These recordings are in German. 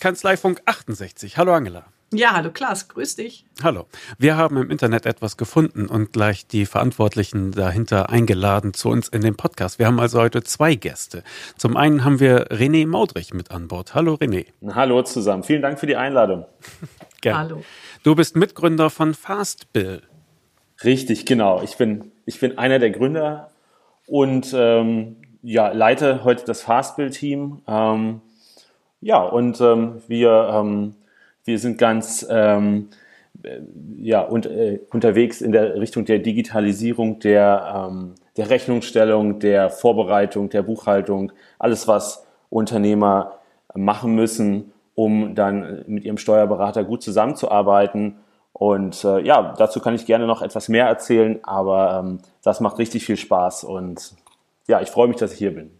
Kanzleifunk 68. Hallo Angela. Ja, hallo Klaas, grüß dich. Hallo. Wir haben im Internet etwas gefunden und gleich die Verantwortlichen dahinter eingeladen zu uns in den Podcast. Wir haben also heute zwei Gäste. Zum einen haben wir René Maudrich mit an Bord. Hallo René. Hallo zusammen. Vielen Dank für die Einladung. Gerne. Hallo. Du bist Mitgründer von Fastbill. Richtig, genau. Ich bin, ich bin einer der Gründer und ähm, ja, leite heute das Fastbill-Team. Ähm, ja, und ähm, wir, ähm, wir sind ganz ähm, äh, ja, und, äh, unterwegs in der Richtung der Digitalisierung, der, ähm, der Rechnungsstellung, der Vorbereitung, der Buchhaltung, alles, was Unternehmer machen müssen, um dann mit ihrem Steuerberater gut zusammenzuarbeiten. Und äh, ja, dazu kann ich gerne noch etwas mehr erzählen, aber ähm, das macht richtig viel Spaß und ja, ich freue mich, dass ich hier bin.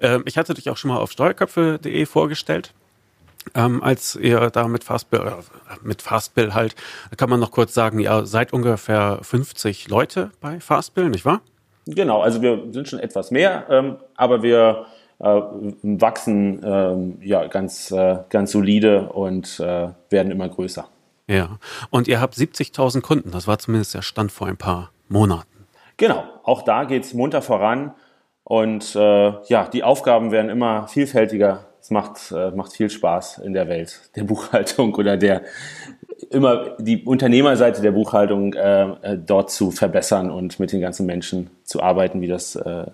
Ähm, ich hatte dich auch schon mal auf steuerköpfe.de vorgestellt. Ähm, als ihr da mit Fastbill, äh, mit Fastbill halt, kann man noch kurz sagen, ihr seid ungefähr 50 Leute bei Fastbill, nicht wahr? Genau, also wir sind schon etwas mehr, ähm, aber wir äh, wachsen ähm, ja ganz, äh, ganz solide und äh, werden immer größer. Ja, und ihr habt 70.000 Kunden, das war zumindest der Stand vor ein paar Monaten. Genau, auch da geht es munter voran. Und äh, ja, die Aufgaben werden immer vielfältiger. Es macht, äh, macht viel Spaß in der Welt der Buchhaltung oder der immer die Unternehmerseite der Buchhaltung äh, äh, dort zu verbessern und mit den ganzen Menschen zu arbeiten, wie das, äh,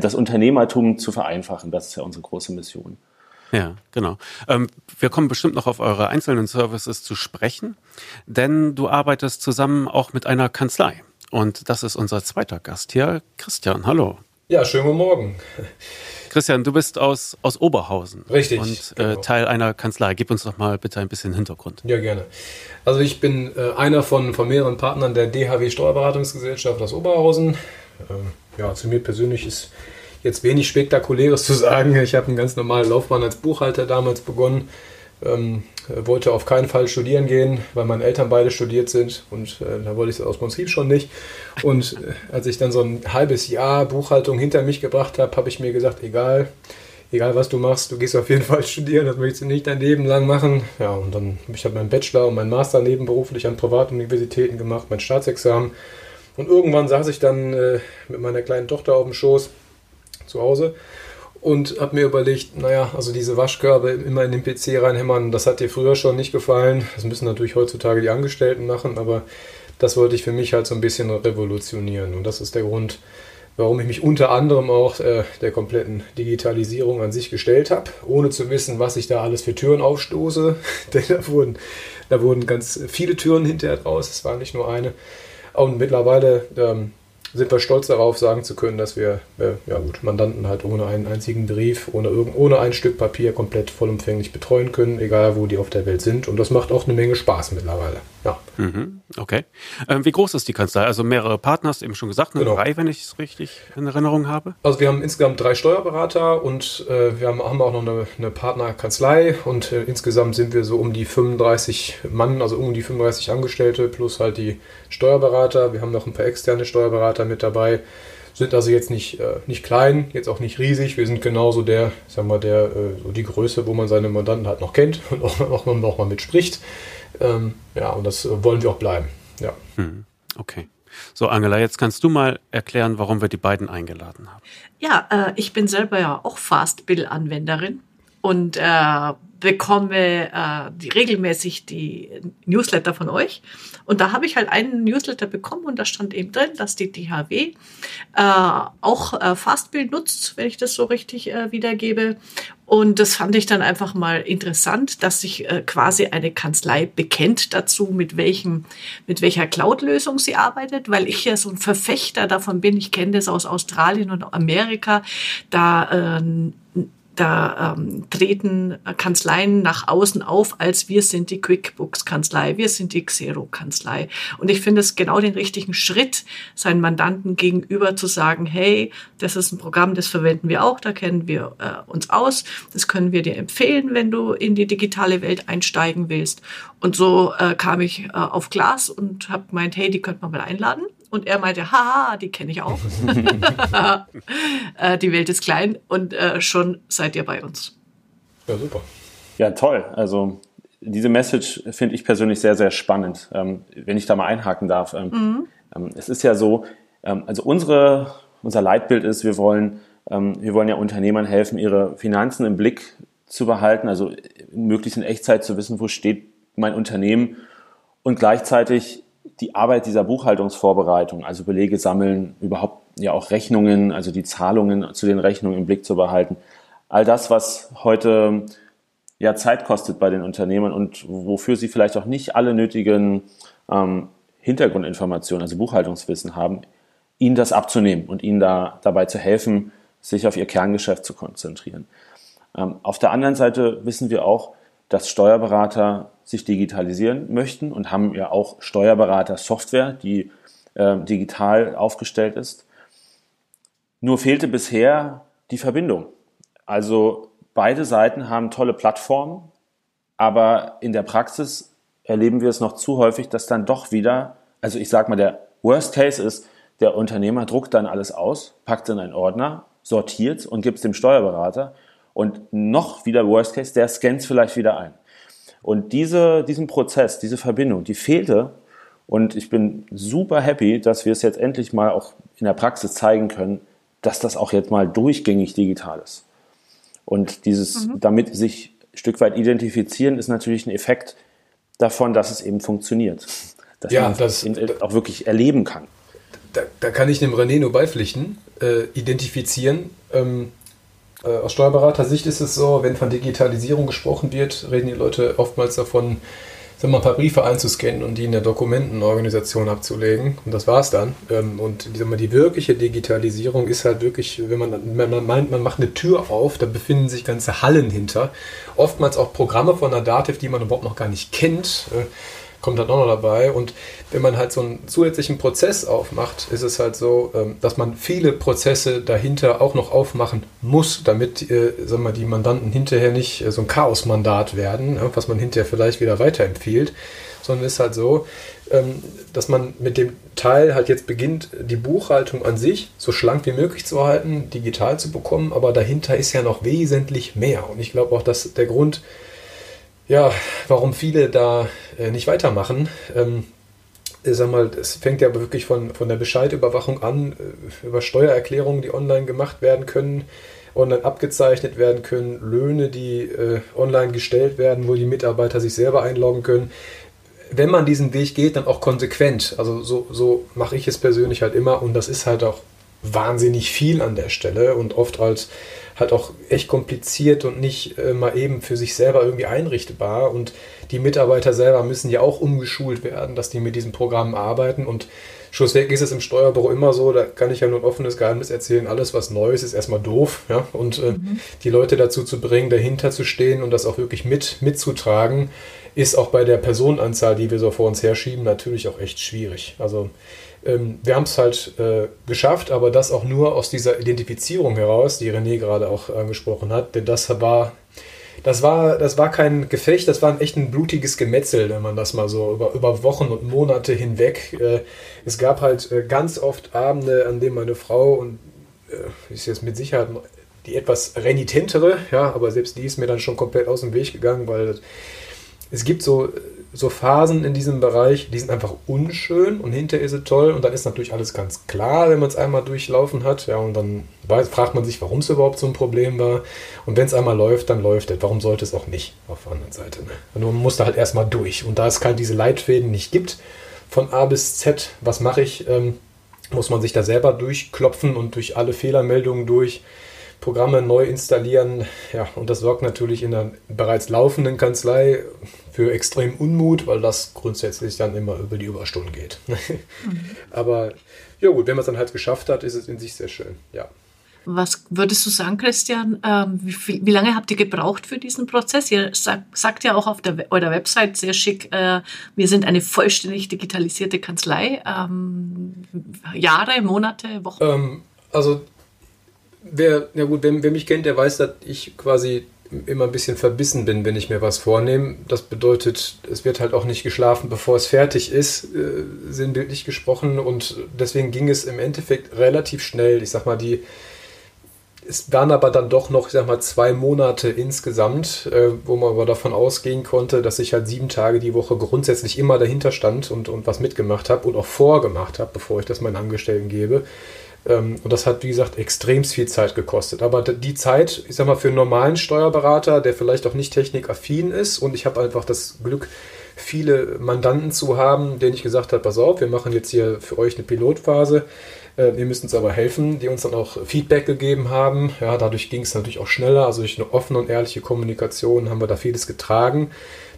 das Unternehmertum zu vereinfachen. Das ist ja unsere große Mission. Ja, genau. Ähm, wir kommen bestimmt noch auf eure einzelnen Services zu sprechen, denn du arbeitest zusammen auch mit einer Kanzlei. Und das ist unser zweiter Gast hier, Christian. Hallo. Ja, schönen guten Morgen. Christian, du bist aus, aus Oberhausen. Richtig. Und äh, genau. Teil einer Kanzlei. Gib uns doch mal bitte ein bisschen Hintergrund. Ja, gerne. Also ich bin äh, einer von, von mehreren Partnern der DHW Steuerberatungsgesellschaft aus Oberhausen. Ähm, ja, zu mir persönlich ist jetzt wenig Spektakuläres zu sagen. Ich habe eine ganz normale Laufbahn als Buchhalter damals begonnen ähm, wollte auf keinen Fall studieren gehen, weil meine Eltern beide studiert sind und äh, da wollte ich es aus Prinzip schon nicht. Und äh, als ich dann so ein halbes Jahr Buchhaltung hinter mich gebracht habe, habe ich mir gesagt, egal, egal was du machst, du gehst auf jeden Fall studieren, das möchtest du nicht dein Leben lang machen. Ja, und dann habe ich halt meinen Bachelor und meinen Master nebenberuflich an Privatuniversitäten gemacht, mein Staatsexamen. Und irgendwann saß ich dann äh, mit meiner kleinen Tochter auf dem Schoß zu Hause und habe mir überlegt, naja, also diese Waschkörbe immer in den PC reinhämmern, das hat dir früher schon nicht gefallen. Das müssen natürlich heutzutage die Angestellten machen, aber das wollte ich für mich halt so ein bisschen revolutionieren. Und das ist der Grund, warum ich mich unter anderem auch äh, der kompletten Digitalisierung an sich gestellt habe, ohne zu wissen, was ich da alles für Türen aufstoße. Denn da wurden, da wurden ganz viele Türen hinterher draus, es war nicht nur eine. Und mittlerweile ähm, sind wir stolz darauf, sagen zu können, dass wir äh, ja gut, Mandanten halt ohne einen einzigen Brief, ohne, ohne ein Stück Papier komplett vollumfänglich betreuen können, egal wo die auf der Welt sind. Und das macht auch eine Menge Spaß mittlerweile. Ja. Mhm, okay. Ähm, wie groß ist die Kanzlei? Also mehrere Partner, hast du eben schon gesagt, eine genau. drei, wenn ich es richtig in Erinnerung habe? Also wir haben insgesamt drei Steuerberater und äh, wir haben, haben, auch noch eine, eine Partnerkanzlei und äh, insgesamt sind wir so um die 35 Mann, also um die 35 Angestellte plus halt die Steuerberater. Wir haben noch ein paar externe Steuerberater mit dabei sind also jetzt nicht, äh, nicht klein, jetzt auch nicht riesig. Wir sind genauso der, sagen wir, der, äh, so die Größe, wo man seine Mandanten halt noch kennt und auch, auch, auch mal mitspricht. Ähm, ja, und das wollen wir auch bleiben. Ja. Hm, okay. So, Angela, jetzt kannst du mal erklären, warum wir die beiden eingeladen haben. Ja, äh, ich bin selber ja auch Fastbill-Anwenderin und äh, bekomme äh, die, regelmäßig die Newsletter von euch. Und da habe ich halt einen Newsletter bekommen und da stand eben drin, dass die DHW äh, auch äh, Fastbill nutzt, wenn ich das so richtig äh, wiedergebe. Und das fand ich dann einfach mal interessant, dass sich äh, quasi eine Kanzlei bekennt dazu, mit welchem, mit welcher Cloud-Lösung sie arbeitet, weil ich ja so ein Verfechter davon bin. Ich kenne das aus Australien und Amerika. Da äh, da ähm, treten Kanzleien nach außen auf, als wir sind die QuickBooks-Kanzlei, wir sind die Xero-Kanzlei. Und ich finde es genau den richtigen Schritt, seinen Mandanten gegenüber zu sagen, hey, das ist ein Programm, das verwenden wir auch, da kennen wir äh, uns aus, das können wir dir empfehlen, wenn du in die digitale Welt einsteigen willst. Und so äh, kam ich äh, auf Glas und habe gemeint, hey, die könnte man mal einladen. Und er meinte, haha, die kenne ich auch. Äh, die Welt ist klein und äh, schon seid ihr bei uns. Ja, super. Ja, toll. Also diese Message finde ich persönlich sehr, sehr spannend, ähm, wenn ich da mal einhaken darf. Ähm, mhm. ähm, es ist ja so, also unsere, unser Leitbild ist, wir wollen, wir wollen ja Unternehmern helfen, ihre Finanzen im Blick zu behalten, also möglichst in Echtzeit zu wissen, wo steht mein Unternehmen und gleichzeitig die Arbeit dieser Buchhaltungsvorbereitung, also Belege sammeln, überhaupt ja auch Rechnungen, also die Zahlungen zu den Rechnungen im Blick zu behalten. All das, was heute ja Zeit kostet bei den Unternehmern und wofür sie vielleicht auch nicht alle nötigen ähm, Hintergrundinformationen, also Buchhaltungswissen haben, ihnen das abzunehmen und ihnen da dabei zu helfen, sich auf ihr Kerngeschäft zu konzentrieren. Ähm, auf der anderen Seite wissen wir auch, dass Steuerberater sich digitalisieren möchten und haben ja auch Steuerberater-Software, die äh, digital aufgestellt ist. Nur fehlte bisher die Verbindung. Also beide Seiten haben tolle Plattformen, aber in der Praxis erleben wir es noch zu häufig, dass dann doch wieder, also ich sag mal, der Worst Case ist, der Unternehmer druckt dann alles aus, packt es in einen Ordner, sortiert und gibt es dem Steuerberater und noch wieder Worst Case, der scannt es vielleicht wieder ein. Und diese, diesen Prozess, diese Verbindung, die fehlte und ich bin super happy, dass wir es jetzt endlich mal auch in der Praxis zeigen können, dass das auch jetzt mal durchgängig digital ist. Und dieses mhm. damit sich ein Stück weit identifizieren, ist natürlich ein Effekt davon, dass es eben funktioniert. Dass ja, man das auch wirklich erleben kann. Da, da kann ich dem René nur beipflichten. Äh, identifizieren. Ähm, äh, aus Steuerberatersicht ist es so, wenn von Digitalisierung gesprochen wird, reden die Leute oftmals davon, sagen wir, ein paar Briefe einzuscannen und die in der Dokumentenorganisation abzulegen. Und das war es dann. Ähm, und die, die wirkliche Digitalisierung ist halt wirklich, wenn man, wenn man meint, man macht eine Tür auf, da befinden sich ganze Hallen hinter. Oftmals auch Programme von der Dativ, die man überhaupt noch gar nicht kennt. Kommt dann auch noch dabei. Und wenn man halt so einen zusätzlichen Prozess aufmacht, ist es halt so, ähm, dass man viele Prozesse dahinter auch noch aufmachen muss, damit äh, sagen wir, die Mandanten hinterher nicht äh, so ein Chaosmandat werden, was man hinterher vielleicht wieder weiterempfiehlt, sondern ist halt so, ähm, dass man mit dem Teil halt jetzt beginnt, die Buchhaltung an sich so schlank wie möglich zu halten, digital zu bekommen, aber dahinter ist ja noch wesentlich mehr. Und ich glaube auch, dass der Grund, ja, warum viele da äh, nicht weitermachen. Ähm, sag mal, es fängt ja wirklich von, von der Bescheidüberwachung an, äh, über Steuererklärungen, die online gemacht werden können, online abgezeichnet werden können, Löhne, die äh, online gestellt werden, wo die Mitarbeiter sich selber einloggen können. Wenn man diesen Weg geht, dann auch konsequent. Also so, so mache ich es persönlich halt immer und das ist halt auch wahnsinnig viel an der Stelle und oft als halt auch echt kompliziert und nicht äh, mal eben für sich selber irgendwie einrichtbar. Und die Mitarbeiter selber müssen ja auch umgeschult werden, dass die mit diesem Programm arbeiten. Und schlussendlich ist es im Steuerbüro immer so, da kann ich ja nur ein offenes Geheimnis erzählen, alles was neu ist, ist erstmal doof. Ja? Und äh, mhm. die Leute dazu zu bringen, dahinter zu stehen und das auch wirklich mit, mitzutragen, ist auch bei der Personenanzahl, die wir so vor uns herschieben, natürlich auch echt schwierig. Also ähm, wir haben es halt äh, geschafft, aber das auch nur aus dieser Identifizierung heraus, die René gerade auch angesprochen hat, denn das war, das war, das war kein Gefecht, das war ein echt ein blutiges Gemetzel, wenn man das mal so über, über Wochen und Monate hinweg. Äh, es gab halt äh, ganz oft Abende, an denen meine Frau und äh, ist jetzt mit Sicherheit die etwas renitentere, ja, aber selbst die ist mir dann schon komplett aus dem Weg gegangen, weil es gibt so so Phasen in diesem Bereich, die sind einfach unschön und hinterher ist es toll und dann ist natürlich alles ganz klar, wenn man es einmal durchlaufen hat. Ja, und dann weiß, fragt man sich, warum es überhaupt so ein Problem war. Und wenn es einmal läuft, dann läuft es. Warum sollte es auch nicht auf der anderen Seite? Ne? Und man muss da halt erstmal durch. Und da es halt diese Leitfäden nicht gibt, von A bis Z, was mache ich, ähm, muss man sich da selber durchklopfen und durch alle Fehlermeldungen durch. Programme neu installieren. Ja, und das sorgt natürlich in der bereits laufenden Kanzlei für extrem Unmut, weil das grundsätzlich dann immer über die Überstunden geht. mhm. Aber ja gut, wenn man es dann halt geschafft hat, ist es in sich sehr schön. Ja. Was würdest du sagen, Christian? Ähm, wie, viel, wie, lange habt ihr gebraucht für diesen Prozess? Ihr sagt, sagt ja auch auf der, eurer Website sehr schick, äh, wir sind eine vollständig digitalisierte Kanzlei. Ähm, Jahre, Monate, Wochen? Ähm, also wer, ja gut, wer, wer, mich kennt, der weiß, dass ich quasi immer ein bisschen verbissen bin, wenn ich mir was vornehme. Das bedeutet, es wird halt auch nicht geschlafen, bevor es fertig ist, äh, sinnbildlich gesprochen. Und deswegen ging es im Endeffekt relativ schnell. Ich sag mal, die es waren aber dann doch noch, ich sag mal, zwei Monate insgesamt, äh, wo man aber davon ausgehen konnte, dass ich halt sieben Tage die Woche grundsätzlich immer dahinter stand und, und was mitgemacht habe und auch vorgemacht habe, bevor ich das meinen Angestellten gebe. Ähm, und das hat, wie gesagt, extrem viel Zeit gekostet. Aber die Zeit, ich sag mal, für einen normalen Steuerberater, der vielleicht auch nicht technikaffin ist, und ich habe einfach das Glück, viele Mandanten zu haben, denen ich gesagt habe, pass auf, wir machen jetzt hier für euch eine Pilotphase äh, wir müssen uns aber helfen, die uns dann auch Feedback gegeben haben. Ja, dadurch ging es natürlich auch schneller. Also durch eine offene und ehrliche Kommunikation haben wir da vieles getragen.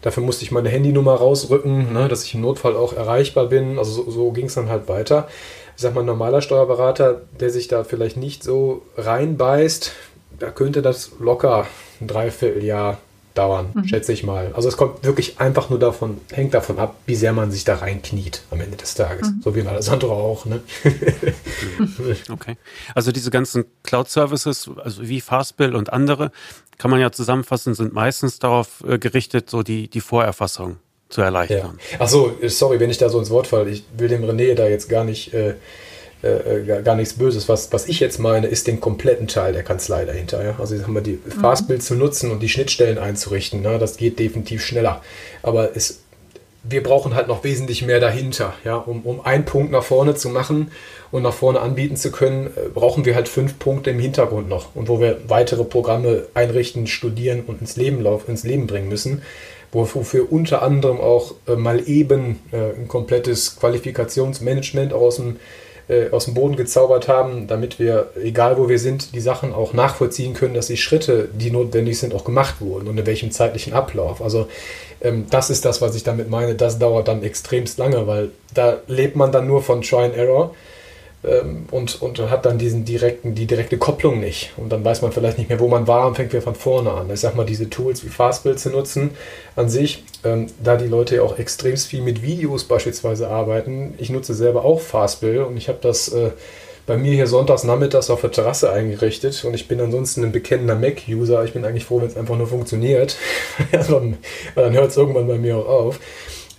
Dafür musste ich meine Handynummer rausrücken, ne, dass ich im Notfall auch erreichbar bin. Also so, so ging es dann halt weiter. Ich sag mal, ein normaler Steuerberater, der sich da vielleicht nicht so reinbeißt, da könnte das locker ein Dreivierteljahr dauern, mhm. schätze ich mal. Also es kommt wirklich einfach nur davon, hängt davon ab, wie sehr man sich da reinkniet am Ende des Tages. Mhm. So wie in Alessandro auch. Ne? okay. Also diese ganzen Cloud-Services, also wie Fastbill und andere, kann man ja zusammenfassen, sind meistens darauf äh, gerichtet, so die, die Vorerfassung zu erleichtern. Ja. Ach so, sorry, wenn ich da so ins Wort falle. Ich will dem René da jetzt gar nicht äh, äh, gar nichts Böses. Was, was ich jetzt meine, ist den kompletten Teil der Kanzlei dahinter. Ja? Also haben wir die mhm. Fastbild zu nutzen und die Schnittstellen einzurichten. Ne? Das geht definitiv schneller. Aber es, wir brauchen halt noch wesentlich mehr dahinter. Ja? Um, um einen Punkt nach vorne zu machen und nach vorne anbieten zu können, äh, brauchen wir halt fünf Punkte im Hintergrund noch. Und wo wir weitere Programme einrichten, studieren und ins Leben, lauf, ins Leben bringen müssen wofür unter anderem auch äh, mal eben äh, ein komplettes Qualifikationsmanagement aus dem äh, aus dem Boden gezaubert haben, damit wir, egal wo wir sind, die Sachen auch nachvollziehen können, dass die Schritte, die notwendig sind, auch gemacht wurden und in welchem zeitlichen Ablauf. Also ähm, das ist das, was ich damit meine. Das dauert dann extremst lange, weil da lebt man dann nur von Try and Error und, und hat dann diesen direkten, die direkte Kopplung nicht. Und dann weiß man vielleicht nicht mehr, wo man war und fängt wieder von vorne an. Ich sag mal, diese Tools wie Fastbill zu nutzen an sich, ähm, da die Leute ja auch extremst viel mit Videos beispielsweise arbeiten. Ich nutze selber auch Fastbill und ich habe das äh, bei mir hier sonntags nachmittags auf der Terrasse eingerichtet und ich bin ansonsten ein bekennender Mac-User. Ich bin eigentlich froh, wenn es einfach nur funktioniert. dann, dann hört es irgendwann bei mir auch auf.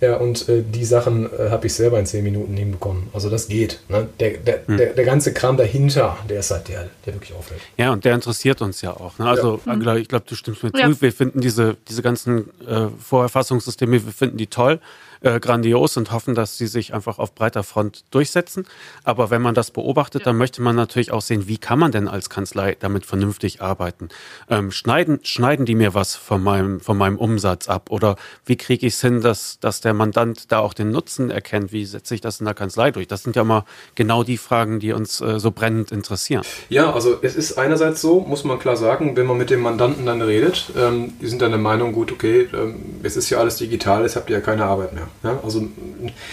Ja, und äh, die Sachen äh, habe ich selber in zehn Minuten hinbekommen. Also das geht. Ne? Der, der, hm. der, der, ganze Kram dahinter, der ist halt der, der wirklich auffällt. Ja, und der interessiert uns ja auch. Ne? Also ja. Angela, ich glaube, du stimmst mir ja. zu. Wir finden diese, diese ganzen äh, Vorerfassungssysteme, wir finden die toll äh, grandios und hoffen, dass sie sich einfach auf breiter Front durchsetzen. Aber wenn man das beobachtet, ja. dann möchte man natürlich auch sehen, wie kann man denn als Kanzlei damit vernünftig arbeiten? Ähm, schneiden, schneiden die mir was von meinem, von meinem Umsatz ab? Oder wie kriege ich es hin, dass, dass der Mandant da auch den Nutzen erkennt? Wie setze ich das in der Kanzlei durch? Das sind ja mal genau die Fragen, die uns äh, so brennend interessieren. Ja, also es ist einerseits so, muss man klar sagen, wenn man mit dem Mandanten dann redet, ähm, die sind dann der Meinung, gut, okay, ähm, es ist ja alles digital, jetzt habt ihr ja keine Arbeit mehr. Ja, also hm.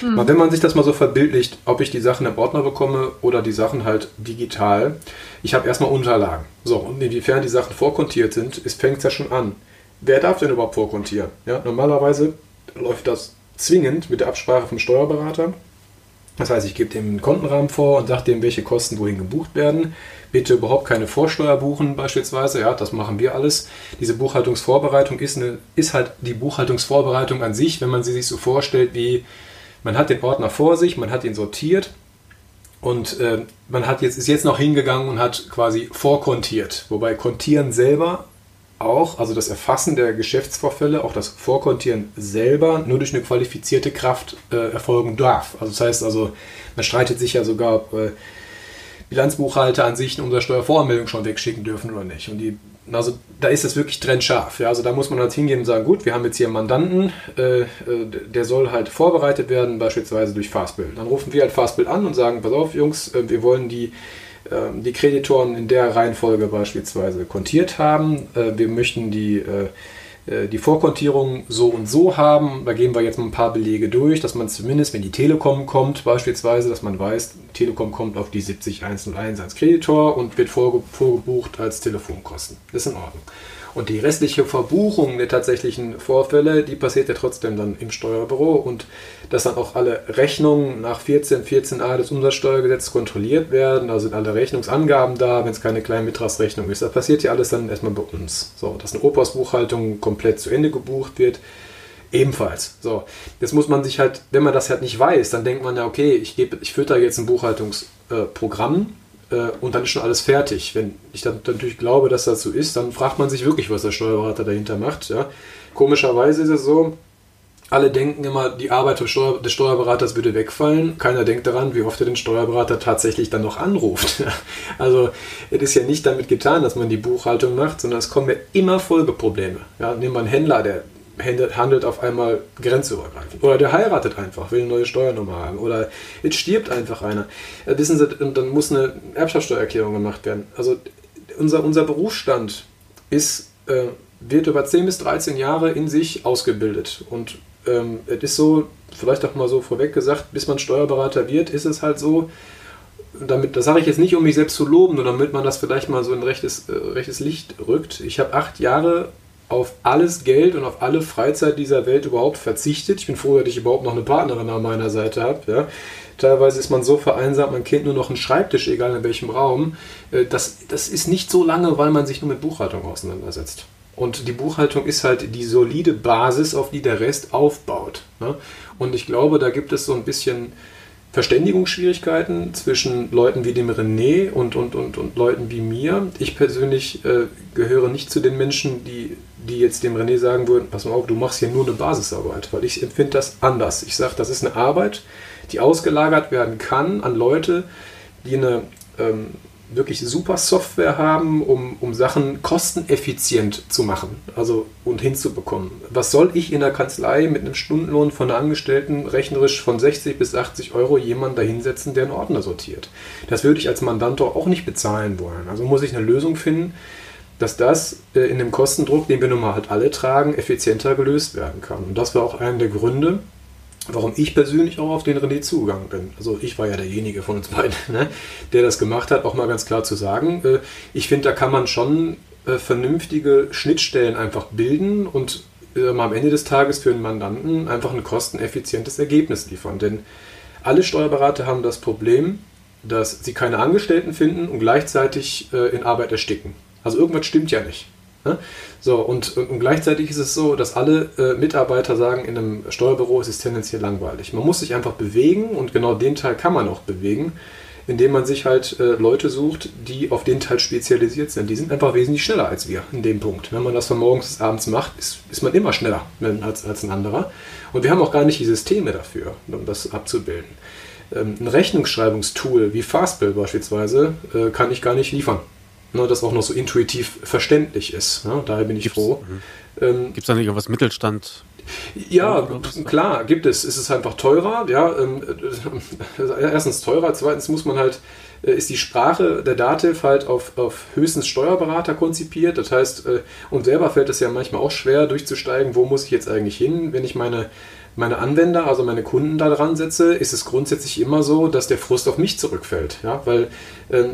wenn man sich das mal so verbildlicht, ob ich die Sachen im Ordner bekomme oder die Sachen halt digital, ich habe erstmal Unterlagen. So, und inwiefern die Sachen vorkontiert sind, fängt es ja schon an. Wer darf denn überhaupt vorkontieren? Ja, normalerweise läuft das zwingend mit der Absprache vom Steuerberater. Das heißt, ich gebe dem einen Kontenrahmen vor und sage dem, welche Kosten wohin gebucht werden bitte überhaupt keine Vorsteuer buchen beispielsweise. Ja, das machen wir alles. Diese Buchhaltungsvorbereitung ist, eine, ist halt die Buchhaltungsvorbereitung an sich, wenn man sie sich so vorstellt, wie man hat den Ordner vor sich, man hat ihn sortiert und äh, man hat jetzt, ist jetzt noch hingegangen und hat quasi vorkontiert. Wobei Kontieren selber auch, also das Erfassen der Geschäftsvorfälle, auch das Vorkontieren selber nur durch eine qualifizierte Kraft äh, erfolgen darf. Also das heißt also, man streitet sich ja sogar, äh, Bilanzbuchhalter an sich eine Umsatzsteuervoranmeldung schon wegschicken dürfen oder nicht. Und die, also da ist es wirklich trennscharf. Ja? Also da muss man halt hingehen und sagen, gut, wir haben jetzt hier einen Mandanten, äh, äh der soll halt vorbereitet werden, beispielsweise durch Fastbill. Dann rufen wir halt Fastbill an und sagen, pass auf, Jungs, äh, wir wollen die ähm, die Kreditoren in der Reihenfolge beispielsweise kontiert haben. Äh, wir möchten die die Vorkontierung so und so haben. Da gehen wir jetzt mal ein paar Belege durch, dass man zumindest, wenn die Telekom kommt, beispielsweise, dass man weiß, Telekom kommt auf die 70101 als Kreditor und wird vorgebucht als Telefonkosten. Das ist in Ordnung. Und die restliche Verbuchung der tatsächlichen Vorfälle, die passiert ja trotzdem dann im Steuerbüro und dass dann auch alle Rechnungen nach 14, 14a des Umsatzsteuergesetzes kontrolliert werden. Da sind alle Rechnungsangaben da, wenn es keine kleine Mitragsrechnung ist. Das passiert ja alles dann erstmal bei uns. So, dass eine Opas-Buchhaltung komplett zu Ende gebucht wird. Ebenfalls. So, jetzt muss man sich halt, wenn man das halt nicht weiß, dann denkt man ja, okay, ich, gebe, ich fütter jetzt ein Buchhaltungsprogramm äh, und dann ist schon alles fertig. Wenn ich dann natürlich glaube, dass das so ist, dann fragt man sich wirklich, was der Steuerberater dahinter macht. Ja. Komischerweise ist es so, alle denken immer, die Arbeit des, Steuer des Steuerberaters würde wegfallen. Keiner denkt daran, wie oft er den Steuerberater tatsächlich dann noch anruft. also es ist ja nicht damit getan, dass man die Buchhaltung macht, sondern es kommen ja immer Folgeprobleme. Ja, nehmen wir einen Händler, der handelt auf einmal grenzübergreifend. Oder der heiratet einfach, will eine neue Steuernummer haben. Oder jetzt stirbt einfach einer. Wissen Sie, dann muss eine Erbschaftssteuererklärung gemacht werden. Also unser, unser Berufsstand ist, äh, wird über 10 bis 13 Jahre in sich ausgebildet. Und ähm, es ist so, vielleicht auch mal so vorweg gesagt, bis man Steuerberater wird, ist es halt so, damit, das sage ich jetzt nicht, um mich selbst zu loben, nur damit man das vielleicht mal so in rechtes, äh, rechtes Licht rückt. Ich habe acht Jahre auf alles Geld und auf alle Freizeit dieser Welt überhaupt verzichtet. Ich bin froh, dass ich überhaupt noch eine Partnerin an meiner Seite habe. Ja. Teilweise ist man so vereinsamt, man kennt nur noch einen Schreibtisch, egal in welchem Raum. Äh, das, das ist nicht so lange, weil man sich nur mit Buchhaltung auseinandersetzt. Und die Buchhaltung ist halt die solide Basis, auf die der Rest aufbaut. Ne? Und ich glaube, da gibt es so ein bisschen Verständigungsschwierigkeiten zwischen Leuten wie dem René und, und, und, und Leuten wie mir. Ich persönlich äh, gehöre nicht zu den Menschen, die, die jetzt dem René sagen würden, pass mal auf, du machst hier nur eine Basisarbeit, weil ich empfinde das anders. Ich sage, das ist eine Arbeit, die ausgelagert werden kann an Leute, die eine ähm, wirklich super Software haben, um, um Sachen kosteneffizient zu machen also und hinzubekommen. Was soll ich in der Kanzlei mit einem Stundenlohn von einer Angestellten rechnerisch von 60 bis 80 Euro jemanden dahinsetzen, der einen Ordner sortiert? Das würde ich als Mandant auch nicht bezahlen wollen. Also muss ich eine Lösung finden, dass das äh, in dem Kostendruck, den wir nun mal halt alle tragen, effizienter gelöst werden kann. Und das war auch einer der Gründe, warum ich persönlich auch auf den René zugegangen bin. Also ich war ja derjenige von uns beiden, ne, der das gemacht hat, auch mal ganz klar zu sagen. Äh, ich finde, da kann man schon äh, vernünftige Schnittstellen einfach bilden und äh, am Ende des Tages für den Mandanten einfach ein kosteneffizientes Ergebnis liefern. Denn alle Steuerberater haben das Problem, dass sie keine Angestellten finden und gleichzeitig in Arbeit ersticken. Also irgendwas stimmt ja nicht. Ne? So, und, und, gleichzeitig ist es so, dass alle äh, Mitarbeiter sagen, in einem Steuerbüro ist es tendenziell langweilig. Man muss sich einfach bewegen und genau den Teil kann man auch bewegen, indem man sich halt äh, Leute sucht, die auf den Teil spezialisiert sind. Die sind einfach wesentlich schneller als wir in dem Punkt. Wenn man das von morgens bis abends macht, ist, ist man immer schneller als, als ein anderer. Und wir haben auch gar nicht die Systeme dafür, um das abzubilden. Ähm, ein Rechnungsschreibungstool wie Fastbill beispielsweise äh, kann ich gar nicht liefern ne, das auch noch so intuitiv verständlich ist. Ne? Daher bin ich gibt's, froh. Mhm. Ähm, Gibt es da nicht irgendwas Mittelstand? Ja, klar, gibt es. Es ist einfach teurer. Ja, ähm, äh, erstens teurer, zweitens muss man halt, äh, ist die Sprache der Dativ halt auf, auf höchstens Steuerberater konzipiert. Das heißt, äh, und selber fällt es ja manchmal auch schwer durchzusteigen, wo muss ich jetzt eigentlich hin, wenn ich meine meine Anwender, also meine Kunden da dran setze, ist es grundsätzlich immer so, dass der Frust auf mich zurückfällt. Ja? Weil ähm,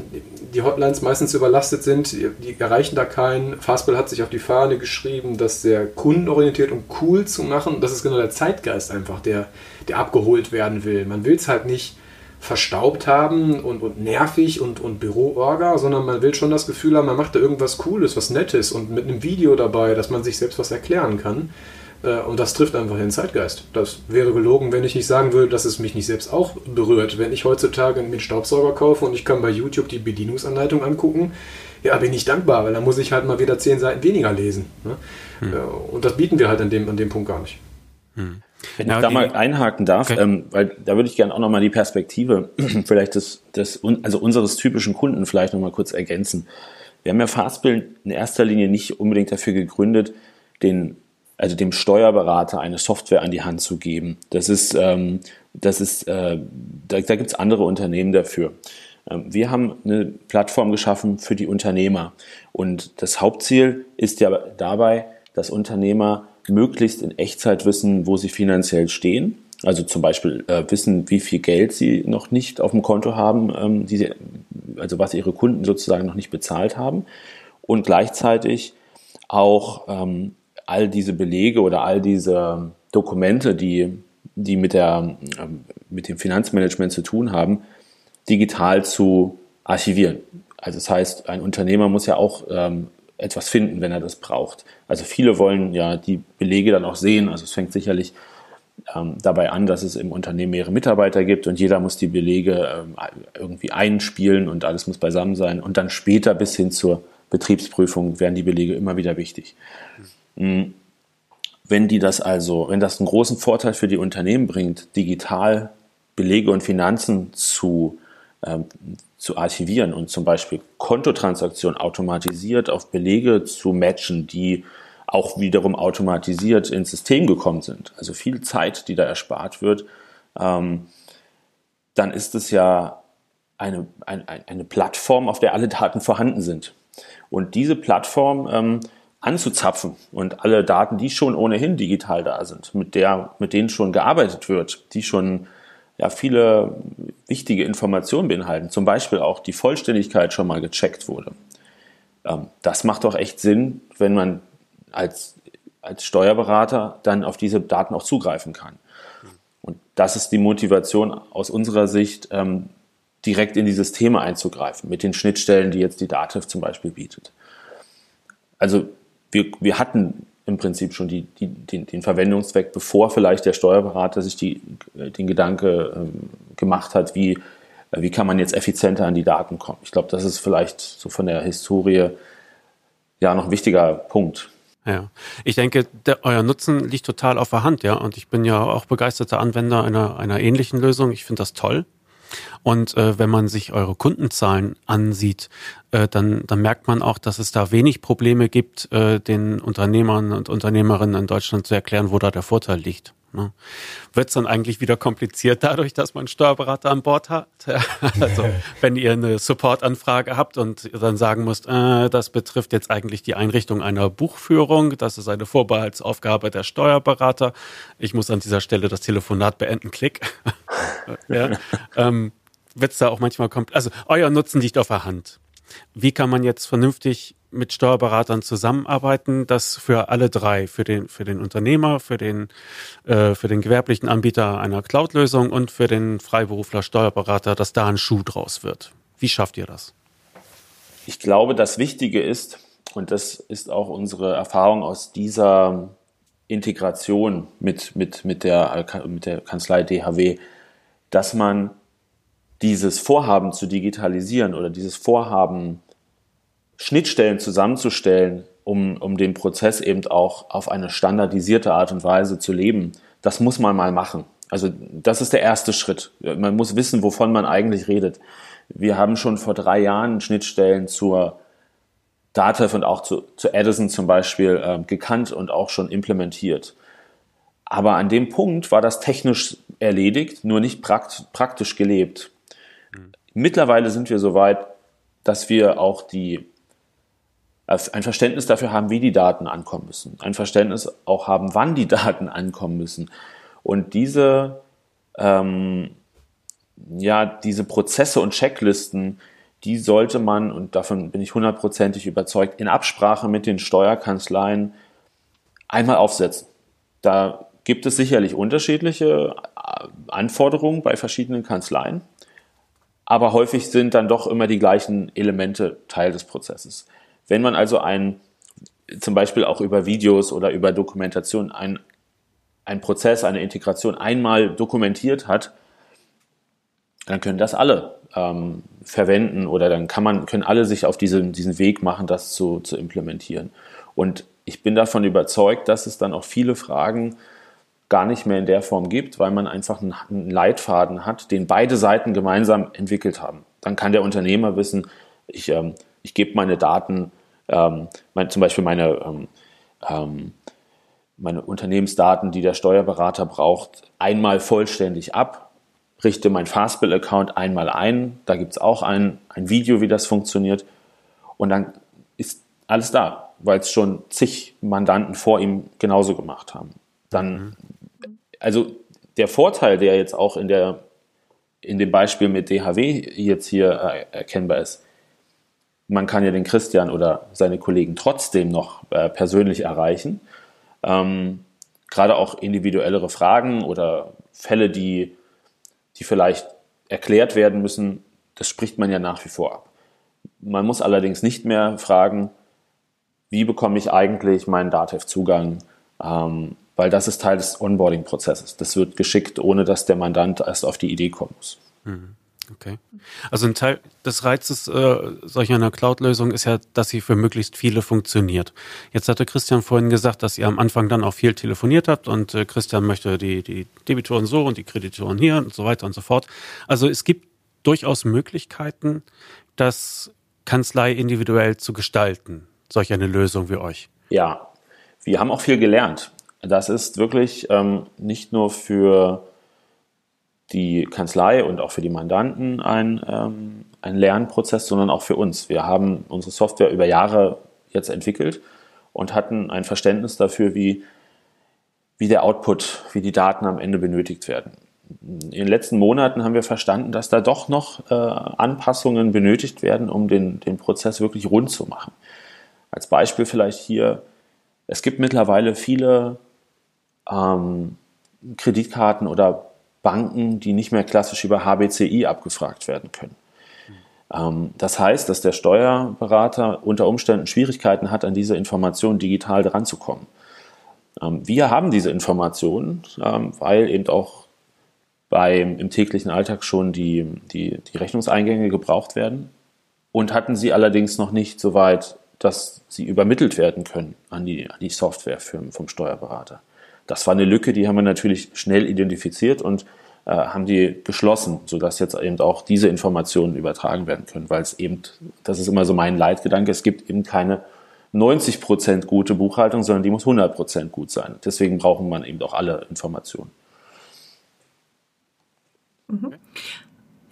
die Hotlines meistens überlastet sind, die, die erreichen da keinen. Fastball hat sich auf die Fahne geschrieben, das sehr kundenorientiert und cool zu machen. Das ist genau der Zeitgeist einfach, der, der abgeholt werden will. Man will es halt nicht verstaubt haben und, und nervig und, und Büroorga, sondern man will schon das Gefühl haben, man macht da irgendwas Cooles, was Nettes und mit einem Video dabei, dass man sich selbst was erklären kann. Äh, und das trifft einfach den Zeitgeist. Das wäre gelogen, wenn ich nicht sagen würde, dass es mich nicht selbst auch berührt. Wenn ich heutzutage einen Staubsauger kaufe und ich kann bei YouTube die Bedienungsanleitung angucken, ja, bin ich dankbar, weil dann muss ich halt mal wieder zehn Seiten weniger lesen. Ne? Hm. Und das bieten wir halt an dem, an dem Punkt gar nicht. Hm. Wenn ich da mal einhaken darf, okay. ähm, weil da würde ich gerne auch nochmal die Perspektive vielleicht des, des, also unseres typischen Kunden vielleicht nochmal kurz ergänzen. Wir haben ja Fastbill in erster Linie nicht unbedingt dafür gegründet, den also dem Steuerberater eine Software an die Hand zu geben. Das ist, ähm, das ist, äh, da, da gibt es andere Unternehmen dafür. Ähm, wir haben eine Plattform geschaffen für die Unternehmer und das Hauptziel ist ja dabei, dass Unternehmer möglichst in Echtzeit wissen, wo sie finanziell stehen. Also zum Beispiel äh, wissen, wie viel Geld sie noch nicht auf dem Konto haben, ähm, sie, also was ihre Kunden sozusagen noch nicht bezahlt haben und gleichzeitig auch ähm, all diese Belege oder all diese Dokumente, die, die mit, der, ähm, mit dem Finanzmanagement zu tun haben, digital zu archivieren. Also das heißt, ein Unternehmer muss ja auch ähm, etwas finden, wenn er das braucht. Also viele wollen ja die Belege dann auch sehen. Also es fängt sicherlich ähm, dabei an, dass es im Unternehmen mehrere Mitarbeiter gibt und jeder muss die Belege ähm, irgendwie einspielen und alles muss beisammen sein. Und dann später bis hin zur Betriebsprüfung werden die Belege immer wieder wichtig. Mhm. Wenn die das also, wenn das einen großen Vorteil für die Unternehmen bringt, digital Belege und Finanzen zu, ähm, zu archivieren und zum Beispiel Kontotransaktionen automatisiert auf Belege zu matchen, die auch wiederum automatisiert ins System gekommen sind, also viel Zeit, die da erspart wird, ähm, dann ist es ja eine, eine, eine Plattform, auf der alle Daten vorhanden sind. Und diese Plattform ähm, anzuzapfen und alle Daten, die schon ohnehin digital da sind, mit, der, mit denen schon gearbeitet wird, die schon ja, viele wichtige Informationen beinhalten, zum Beispiel auch die Vollständigkeit schon mal gecheckt wurde. Ähm, das macht doch echt Sinn, wenn man als, als Steuerberater dann auf diese Daten auch zugreifen kann. Und das ist die Motivation aus unserer Sicht, ähm, direkt in die Systeme einzugreifen, mit den Schnittstellen, die jetzt die DATEV zum Beispiel bietet. Also wir, wir hatten im Prinzip schon die, die, den, den Verwendungszweck, bevor vielleicht der Steuerberater sich die, den Gedanke ähm, gemacht hat, wie, wie kann man jetzt effizienter an die Daten kommen. Ich glaube, das ist vielleicht so von der Historie ja noch ein wichtiger Punkt. Ja, ich denke, der, euer Nutzen liegt total auf der Hand, ja. Und ich bin ja auch begeisterter Anwender einer, einer ähnlichen Lösung. Ich finde das toll. Und äh, wenn man sich eure Kundenzahlen ansieht, äh, dann, dann merkt man auch, dass es da wenig Probleme gibt, äh, den Unternehmern und Unternehmerinnen in Deutschland zu erklären, wo da der Vorteil liegt. Ne? Wird es dann eigentlich wieder kompliziert dadurch, dass man einen Steuerberater an Bord hat? also wenn ihr eine Supportanfrage habt und dann sagen müsst, äh, das betrifft jetzt eigentlich die Einrichtung einer Buchführung, das ist eine Vorbehaltsaufgabe der Steuerberater. Ich muss an dieser Stelle das Telefonat beenden, klick. ja, ähm, Wird es da auch manchmal kommt, also euer Nutzen liegt auf der Hand. Wie kann man jetzt vernünftig mit Steuerberatern zusammenarbeiten, dass für alle drei, für den, für den Unternehmer, für den, äh, für den gewerblichen Anbieter einer Cloud-Lösung und für den Freiberufler Steuerberater, dass da ein Schuh draus wird? Wie schafft ihr das? Ich glaube, das Wichtige ist, und das ist auch unsere Erfahrung aus dieser Integration mit, mit, mit, der, mit der Kanzlei DHW, dass man dieses Vorhaben zu digitalisieren oder dieses Vorhaben Schnittstellen zusammenzustellen, um, um den Prozess eben auch auf eine standardisierte Art und Weise zu leben, das muss man mal machen. Also das ist der erste Schritt. Man muss wissen, wovon man eigentlich redet. Wir haben schon vor drei Jahren Schnittstellen zur Datev und auch zu, zu Edison zum Beispiel äh, gekannt und auch schon implementiert. Aber an dem Punkt war das technisch erledigt, nur nicht prakt, praktisch gelebt. Mhm. Mittlerweile sind wir so weit, dass wir auch die ein Verständnis dafür haben, wie die Daten ankommen müssen, ein Verständnis auch haben, wann die Daten ankommen müssen. Und diese, ähm, ja, diese Prozesse und Checklisten, die sollte man, und davon bin ich hundertprozentig überzeugt, in Absprache mit den Steuerkanzleien einmal aufsetzen. Da gibt es sicherlich unterschiedliche äh, Anforderungen bei verschiedenen Kanzleien, aber häufig sind dann doch immer die gleichen Elemente Teil des Prozesses. Wenn man also ein, zum Beispiel auch über Videos oder über Dokumentation ein, ein Prozess, eine Integration einmal dokumentiert hat, dann können das alle ähm, verwenden oder dann kann man, können alle sich auf diesen, diesen Weg machen, das zu, zu implementieren. Und ich bin davon überzeugt, dass es dann auch viele Fragen gar nicht mehr in der Form gibt, weil man einfach einen Leitfaden hat, den beide Seiten gemeinsam entwickelt haben. Dann kann der Unternehmer wissen, ich ähm, ich gebe meine Daten, ähm, mein, zum Beispiel meine, ähm, ähm, meine Unternehmensdaten, die der Steuerberater braucht, einmal vollständig ab, richte mein Fastbill-Account einmal ein, da gibt es auch ein, ein Video, wie das funktioniert und dann ist alles da, weil es schon zig Mandanten vor ihm genauso gemacht haben. Dann, mhm. Also der Vorteil, der jetzt auch in der in dem Beispiel mit DHW jetzt hier äh, erkennbar ist, man kann ja den Christian oder seine Kollegen trotzdem noch äh, persönlich erreichen. Ähm, gerade auch individuellere Fragen oder Fälle, die, die vielleicht erklärt werden müssen, das spricht man ja nach wie vor ab. Man muss allerdings nicht mehr fragen, wie bekomme ich eigentlich meinen Datev-Zugang, ähm, weil das ist Teil des Onboarding-Prozesses. Das wird geschickt, ohne dass der Mandant erst auf die Idee kommen muss. Mhm. Okay. Also ein Teil des Reizes äh, solch einer Cloud-Lösung ist ja, dass sie für möglichst viele funktioniert. Jetzt hatte Christian vorhin gesagt, dass ihr am Anfang dann auch viel telefoniert habt und äh, Christian möchte die, die Debitoren so und die Kreditoren hier und so weiter und so fort. Also es gibt durchaus Möglichkeiten, das Kanzlei individuell zu gestalten, solch eine Lösung wie euch. Ja, wir haben auch viel gelernt. Das ist wirklich ähm, nicht nur für die Kanzlei und auch für die Mandanten ein, ähm, ein Lernprozess, sondern auch für uns. Wir haben unsere Software über Jahre jetzt entwickelt und hatten ein Verständnis dafür, wie, wie der Output, wie die Daten am Ende benötigt werden. In den letzten Monaten haben wir verstanden, dass da doch noch äh, Anpassungen benötigt werden, um den, den Prozess wirklich rund zu machen. Als Beispiel vielleicht hier, es gibt mittlerweile viele ähm, Kreditkarten oder Banken, die nicht mehr klassisch über HBCI abgefragt werden können. Ähm, das heißt, dass der Steuerberater unter Umständen Schwierigkeiten hat, an diese Informationen digital dranzukommen. Ähm, wir haben diese Informationen, ähm, weil eben auch beim, im täglichen Alltag schon die, die, die Rechnungseingänge gebraucht werden und hatten sie allerdings noch nicht so weit, dass sie übermittelt werden können an die, an die Software vom Steuerberater. Das war eine Lücke, die haben wir natürlich schnell identifiziert und äh, haben die geschlossen, sodass jetzt eben auch diese Informationen übertragen werden können, weil es eben, das ist immer so mein Leitgedanke, es gibt eben keine 90 Prozent gute Buchhaltung, sondern die muss 100 Prozent gut sein. Deswegen brauchen man eben auch alle Informationen. Mhm.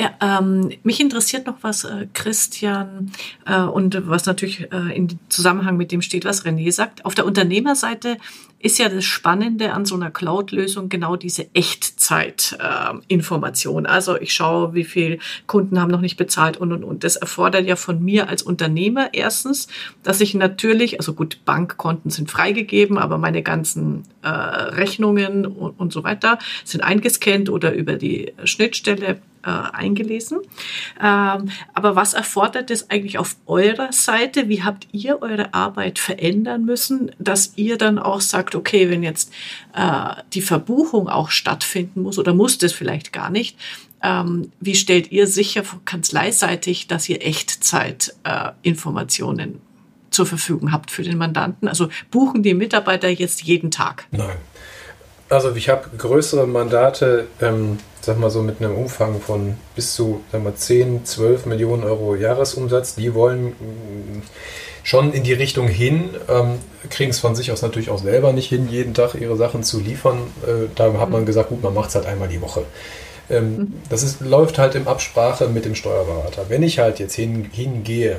Ja, ähm, mich interessiert noch was, äh, Christian, äh, und was natürlich äh, in Zusammenhang mit dem steht, was René sagt. Auf der Unternehmerseite ist ja das Spannende an so einer Cloud-Lösung genau diese Echtzeit-Information. Äh, also ich schaue, wie viel Kunden haben noch nicht bezahlt und und und. Das erfordert ja von mir als Unternehmer erstens, dass ich natürlich, also gut, Bankkonten sind freigegeben, aber meine ganzen äh, Rechnungen und, und so weiter sind eingescannt oder über die Schnittstelle äh, eingelesen. Ähm, aber was erfordert es eigentlich auf eurer Seite? Wie habt ihr eure Arbeit verändern müssen, dass ihr dann auch sagt, okay, wenn jetzt äh, die Verbuchung auch stattfinden muss oder muss das vielleicht gar nicht, ähm, wie stellt ihr sicher kanzleiseitig, dass ihr Echtzeitinformationen äh, zur Verfügung habt für den Mandanten? Also buchen die Mitarbeiter jetzt jeden Tag? Nein. Also ich habe größere Mandate, ähm, sag mal so mit einem Umfang von bis zu sag mal, 10, 12 Millionen Euro Jahresumsatz. Die wollen mm, schon in die Richtung hin, ähm, kriegen es von sich aus natürlich auch selber nicht hin, jeden Tag ihre Sachen zu liefern. Äh, da hat man mhm. gesagt, gut, man macht es halt einmal die Woche. Ähm, mhm. Das ist, läuft halt in Absprache mit dem Steuerberater. Wenn ich halt jetzt hin, hingehe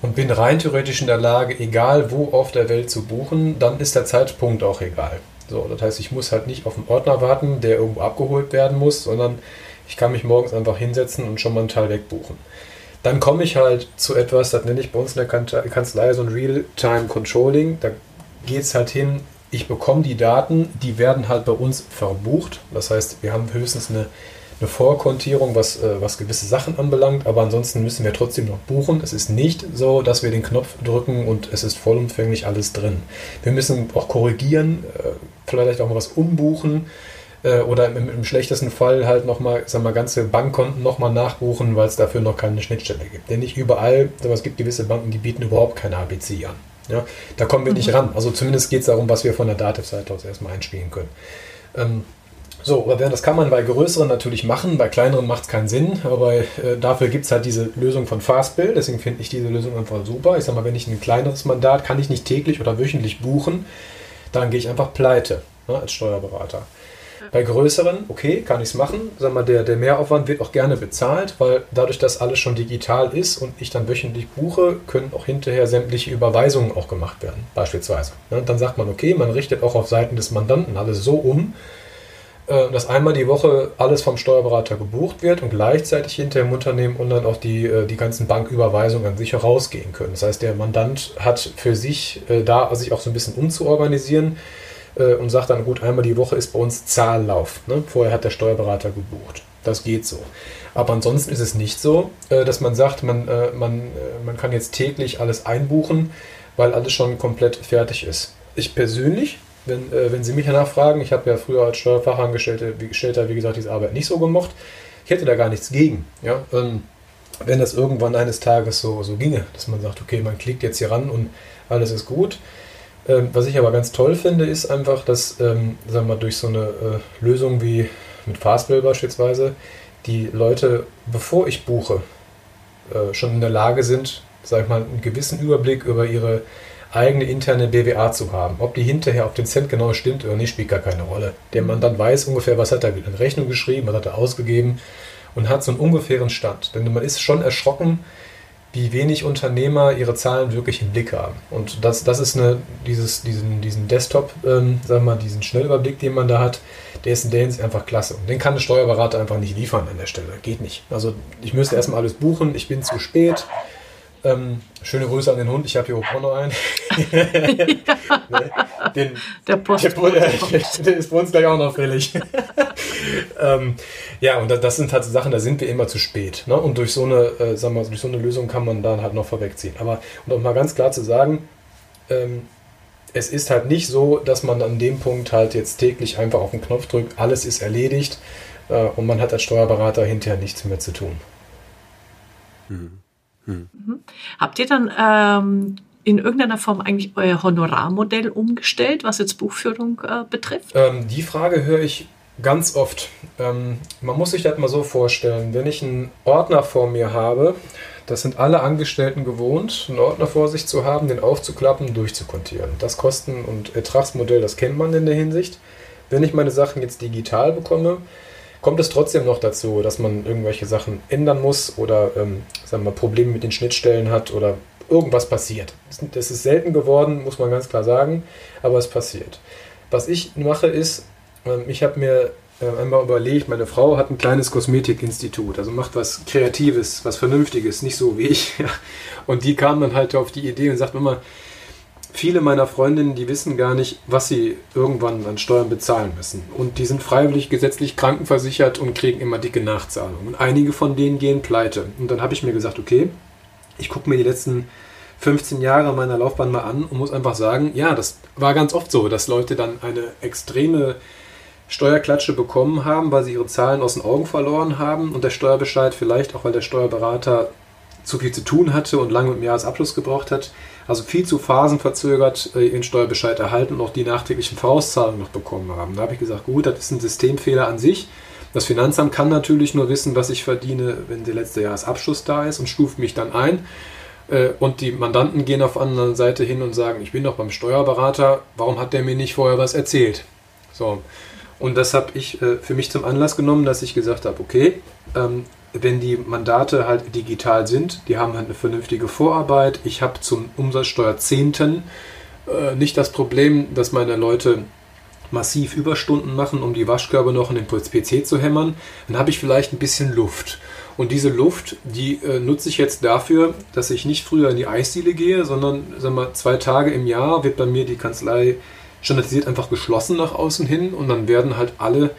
und bin rein theoretisch in der Lage, egal wo auf der Welt zu buchen, dann ist der Zeitpunkt auch egal. So, das heißt, ich muss halt nicht auf einen Ordner warten, der irgendwo abgeholt werden muss, sondern ich kann mich morgens einfach hinsetzen und schon mal einen Teil wegbuchen. Dann komme ich halt zu etwas, das nenne ich bei uns in der Kanzlei so ein Real-Time-Controlling. Da geht es halt hin, ich bekomme die Daten, die werden halt bei uns verbucht. Das heißt, wir haben höchstens eine eine Vorkontierung, was, äh, was gewisse Sachen anbelangt, aber ansonsten müssen wir trotzdem noch buchen. Es ist nicht so, dass wir den Knopf drücken und es ist vollumfänglich alles drin. Wir müssen auch korrigieren, äh, vielleicht auch mal was umbuchen äh, oder im, im, schlechtesten Fall halt nochmal, sagen wir, ganze Bankkonten nochmal nachbuchen, weil es dafür noch keine Schnittstelle gibt. Denn nicht überall, aber es gibt gewisse Banken, die bieten überhaupt keine ABC an. Ja, da kommen wir nicht mhm. ran. Also zumindest geht es darum, was wir von der Dativ-Seite aus erstmal einspielen können. Ähm, so, das kann man bei größeren natürlich machen, bei kleineren macht es keinen Sinn, aber äh, dafür gibt es halt diese Lösung von Fastbill, deswegen finde ich diese Lösung einfach super. Ich sage mal, wenn ich ein kleineres Mandat kann ich nicht täglich oder wöchentlich buchen, dann gehe ich einfach pleite ne, als Steuerberater. Bei größeren, okay, kann ich es machen. Sag mal, der, der Mehraufwand wird auch gerne bezahlt, weil dadurch, dass alles schon digital ist und ich dann wöchentlich buche, können auch hinterher sämtliche Überweisungen auch gemacht werden, beispielsweise. Ne, dann sagt man, okay, man richtet auch auf Seiten des Mandanten alles so um, dass einmal die Woche alles vom Steuerberater gebucht wird und gleichzeitig hinter dem Unternehmen und dann auch die, äh, die ganzen Banküberweisungen an sich herausgehen können. Das heißt, der Mandant hat für sich äh, da sich auch so ein bisschen umzuorganisieren und sagt dann, gut, einmal die Woche ist bei uns Zahllauf. Ne? Vorher hat der Steuerberater gebucht. Das geht so. Aber ansonsten ist es nicht so, dass man sagt, man, man, man kann jetzt täglich alles einbuchen, weil alles schon komplett fertig ist. Ich persönlich wenn, äh, wenn Sie mich danach fragen, ich habe ja früher als Steuerfachangestellter, wie, Gestellter, wie gesagt, diese Arbeit nicht so gemocht. Ich hätte da gar nichts gegen. Ja? Ähm, wenn das irgendwann eines Tages so, so ginge, dass man sagt, okay, man klickt jetzt hier ran und alles ist gut. Ähm, was ich aber ganz toll finde, ist einfach, dass ähm, sagen wir, durch so eine äh, Lösung wie mit Fastbill beispielsweise, die Leute, bevor ich buche, äh, schon in der Lage sind, sag ich mal, einen gewissen Überblick über ihre eigene interne BWA zu haben. Ob die hinterher auf den Cent genau stimmt oder nicht, spielt gar keine Rolle. Der man dann weiß ungefähr, was hat er in Rechnung geschrieben, was hat er ausgegeben und hat so einen ungefähren Stand. Denn man ist schon erschrocken, wie wenig Unternehmer ihre Zahlen wirklich im Blick haben. Und das, das ist eine, dieses, diesen, diesen Desktop, ähm, sagen wir mal, diesen Schnellüberblick, den man da hat, der ist in der Hinsicht einfach klasse. Und den kann ein Steuerberater einfach nicht liefern an der Stelle. Geht nicht. Also ich müsste erstmal alles buchen, ich bin zu spät. Ähm, schöne Grüße an den Hund. Ich habe hier auch noch einen. den, der Post. Der, der, ist bei uns gleich auch noch fällig. ähm, ja, und das sind halt Sachen, da sind wir immer zu spät. Ne? Und durch so, eine, äh, sagen wir, durch so eine Lösung kann man dann halt noch vorwegziehen. Aber um auch mal ganz klar zu sagen, ähm, es ist halt nicht so, dass man an dem Punkt halt jetzt täglich einfach auf den Knopf drückt, alles ist erledigt äh, und man hat als Steuerberater hinterher nichts mehr zu tun. Mhm. Hm. Habt ihr dann ähm, in irgendeiner Form eigentlich euer Honorarmodell umgestellt, was jetzt Buchführung äh, betrifft? Ähm, die Frage höre ich ganz oft. Ähm, man muss sich das mal so vorstellen, wenn ich einen Ordner vor mir habe, das sind alle Angestellten gewohnt, einen Ordner vor sich zu haben, den aufzuklappen, durchzukontieren. Das Kosten- und Ertragsmodell, das kennt man in der Hinsicht. Wenn ich meine Sachen jetzt digital bekomme, kommt es trotzdem noch dazu, dass man irgendwelche Sachen ändern muss oder ähm, sagen wir, Probleme mit den Schnittstellen hat oder irgendwas passiert. Das ist selten geworden, muss man ganz klar sagen, aber es passiert. Was ich mache ist, ähm, ich habe mir äh, einmal überlegt, meine Frau hat ein kleines Kosmetikinstitut, also macht was Kreatives, was Vernünftiges, nicht so wie ich. Und die kam dann halt auf die Idee und sagt immer, viele meiner Freundinnen, die wissen gar nicht, was sie irgendwann an Steuern bezahlen müssen. Und die sind freiwillig gesetzlich krankenversichert und kriegen immer dicke Nachzahlungen. Und einige von denen gehen pleite. Und dann habe ich mir gesagt, okay, ich gucke mir die letzten 15 Jahre meiner Laufbahn mal an und muss einfach sagen, ja, das war ganz oft so, dass Leute dann eine extreme Steuerklatsche bekommen haben, weil sie ihre Zahlen aus den Augen verloren haben und der Steuerbescheid vielleicht auch, weil der Steuerberater zu viel zu tun hatte und lange mit dem Jahresabschluss gebraucht hat, also viel zu phasenverzögert äh, ihren Steuerbescheid erhalten und auch die nachträglichen Vorauszahlungen noch bekommen haben. Da habe ich gesagt, gut, das ist ein Systemfehler an sich. Das Finanzamt kann natürlich nur wissen, was ich verdiene, wenn der letzte Jahresabschluss da ist und stuft mich dann ein. Äh, und die Mandanten gehen auf der anderen Seite hin und sagen, ich bin doch beim Steuerberater, warum hat der mir nicht vorher was erzählt? So. Und das habe ich äh, für mich zum Anlass genommen, dass ich gesagt habe, okay, ähm, wenn die Mandate halt digital sind, die haben halt eine vernünftige Vorarbeit. Ich habe zum Umsatzsteuerzehnten äh, nicht das Problem, dass meine Leute massiv Überstunden machen, um die Waschkörbe noch in den PC zu hämmern. Dann habe ich vielleicht ein bisschen Luft. Und diese Luft, die äh, nutze ich jetzt dafür, dass ich nicht früher in die Eisdiele gehe, sondern sagen wir, zwei Tage im Jahr wird bei mir die Kanzlei standardisiert einfach geschlossen nach außen hin und dann werden halt alle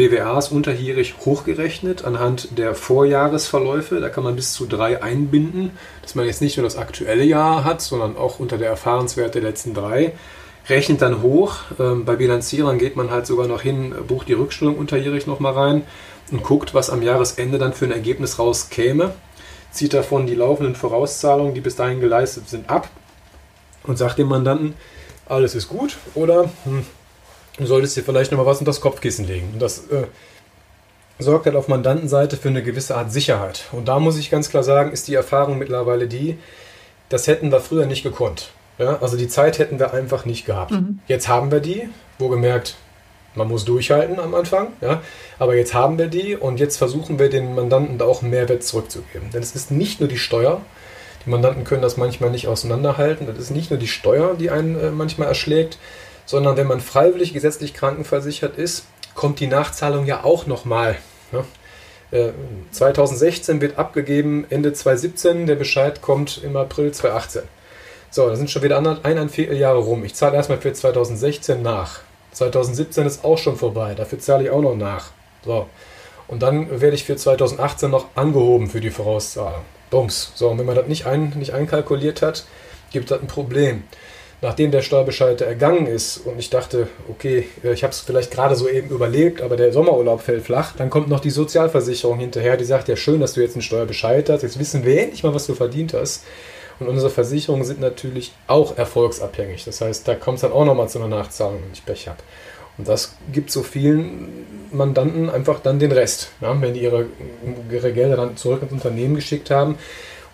BWAs unterjährig hochgerechnet anhand der Vorjahresverläufe. Da kann man bis zu drei einbinden, dass man jetzt nicht nur das aktuelle Jahr hat, sondern auch unter der Erfahrenswert der letzten drei. Rechnet dann hoch. Ähm, bei Bilanzierern geht man halt sogar noch hin, bucht die Rückstellung unterjährig nochmal rein und guckt, was am Jahresende dann für ein Ergebnis rauskäme. Zieht davon die laufenden Vorauszahlungen, die bis dahin geleistet sind, ab und sagt dem Mandanten, alles ist gut oder hm, du solltest dir vielleicht nochmal was unter das Kopfkissen legen. Und das äh, sorgt halt auf Mandantenseite für eine gewisse Art Sicherheit. Und da muss ich ganz klar sagen, ist die Erfahrung mittlerweile die, das hätten wir früher nicht gekonnt. Ja? Also die Zeit hätten wir einfach nicht gehabt. Mhm. Jetzt haben wir die, wo gemerkt, man muss durchhalten am Anfang, ja? aber jetzt haben wir die und jetzt versuchen wir den Mandanten da auch einen Mehrwert zurückzugeben. Denn es ist nicht nur die Steuer, die Mandanten können das manchmal nicht auseinanderhalten, das ist nicht nur die Steuer, die einen äh, manchmal erschlägt, sondern wenn man freiwillig gesetzlich krankenversichert ist, kommt die Nachzahlung ja auch nochmal. Ne? 2016 wird abgegeben, Ende 2017, der Bescheid kommt im April 2018. So, da sind schon wieder eineinhalb Vierteljahre rum. Ich zahle erstmal für 2016 nach. 2017 ist auch schon vorbei, dafür zahle ich auch noch nach. So. Und dann werde ich für 2018 noch angehoben für die Vorauszahlung. Bums. So, und wenn man das nicht, ein, nicht einkalkuliert hat, gibt das ein Problem. Nachdem der Steuerbescheid ergangen ist und ich dachte, okay, ich habe es vielleicht gerade so eben überlebt, aber der Sommerurlaub fällt flach, dann kommt noch die Sozialversicherung hinterher, die sagt, ja schön, dass du jetzt einen Steuerbescheid hast, jetzt wissen wir endlich mal, was du verdient hast. Und unsere Versicherungen sind natürlich auch erfolgsabhängig. Das heißt, da kommt es dann auch nochmal zu einer Nachzahlung, wenn ich Pech habe. Und das gibt so vielen Mandanten einfach dann den Rest. Ja, wenn die ihre, ihre Gelder dann zurück ins Unternehmen geschickt haben.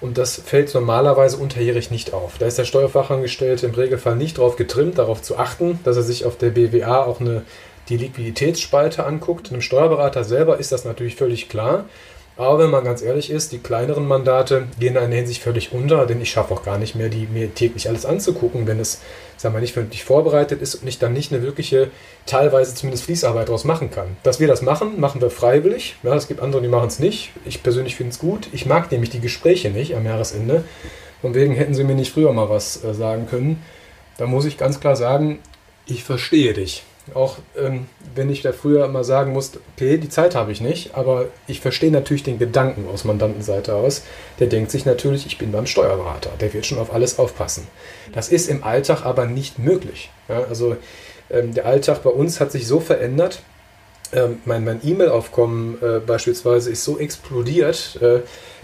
Und das fällt normalerweise unterjährig nicht auf. Da ist der Steuerfachangestellte im Regelfall nicht darauf getrimmt, darauf zu achten, dass er sich auf der BWA auch eine, die Liquiditätsspalte anguckt. Einem Steuerberater selber ist das natürlich völlig klar. Aber wenn man ganz ehrlich ist, die kleineren Mandate gehen in einer Hinsicht völlig unter, denn ich schaffe auch gar nicht mehr, die mir täglich alles anzugucken, wenn es, sagen wir, nicht vernünftig vorbereitet ist und ich dann nicht eine wirkliche, teilweise zumindest Fließarbeit daraus machen kann. Dass wir das machen, machen wir freiwillig. Ja, es gibt andere, die machen es nicht. Ich persönlich finde es gut. Ich mag nämlich die Gespräche nicht am Jahresende. Von wegen hätten sie mir nicht früher mal was äh, sagen können. Da muss ich ganz klar sagen, ich verstehe dich. Auch ähm, wenn ich da früher immer sagen musste, okay, die Zeit habe ich nicht, aber ich verstehe natürlich den Gedanken aus Mandantenseite aus. Der denkt sich natürlich, ich bin beim Steuerberater, der wird schon auf alles aufpassen. Das ist im Alltag aber nicht möglich. Ja, also ähm, der Alltag bei uns hat sich so verändert, ähm, mein, E-Mail-Aufkommen äh, beispielsweise ist so explodiert, äh,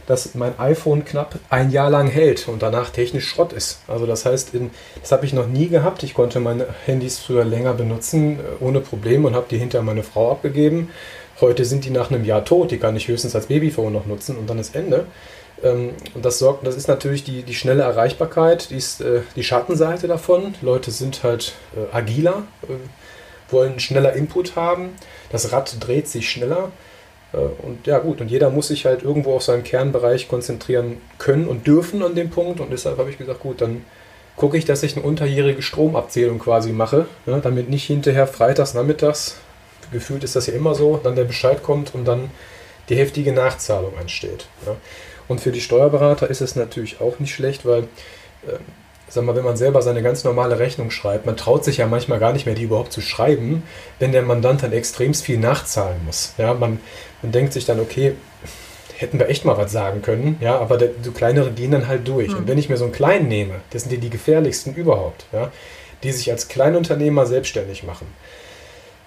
dass mein iPhone knapp ein Jahr lang hält und danach technisch Schrott ist. Also das heißt, in, das habe ich noch nie gehabt. Ich konnte meine Handys früher länger benutzen äh, ohne Probleme und habe die hinter meine Frau abgegeben. Heute sind die nach einem Jahr tot. Die kann ich höchstens als Babyphone noch nutzen und dann ist Ende. Ähm, und das sorgt, das ist natürlich die, die schnelle Erreichbarkeit, die ist äh, die Schattenseite davon. Leute sind halt äh, agiler, wollen schneller Input haben. Das Rad dreht sich schneller. Äh, und ja gut, und jeder muss sich halt irgendwo auf seinen Kernbereich konzentrieren können und dürfen an dem Punkt. Und deshalb habe ich gesagt, gut, dann gucke ich, dass ich eine unterjährige Stromabzählung quasi mache, ja, damit nicht hinterher freitags nachmittags, gefühlt ist das ja immer so, dann der Bescheid kommt und dann die heftige Nachzahlung ansteht. Ja. Und für die Steuerberater ist es natürlich auch nicht schlecht, weil äh, sag mal, wenn man selber seine ganz normale Rechnung schreibt, man traut sich ja manchmal gar nicht mehr, die überhaupt zu schreiben, wenn der Mandant dann extremst viel nachzahlen muss. Ja, man, man denkt sich dann, okay, hätten wir echt mal was sagen können, ja, aber der, so kleinere gehen dann halt durch. Mhm. Und wenn ich mir so einen kleinen nehme, das sind die, die gefährlichsten überhaupt, ja, die sich als Kleinunternehmer selbstständig machen,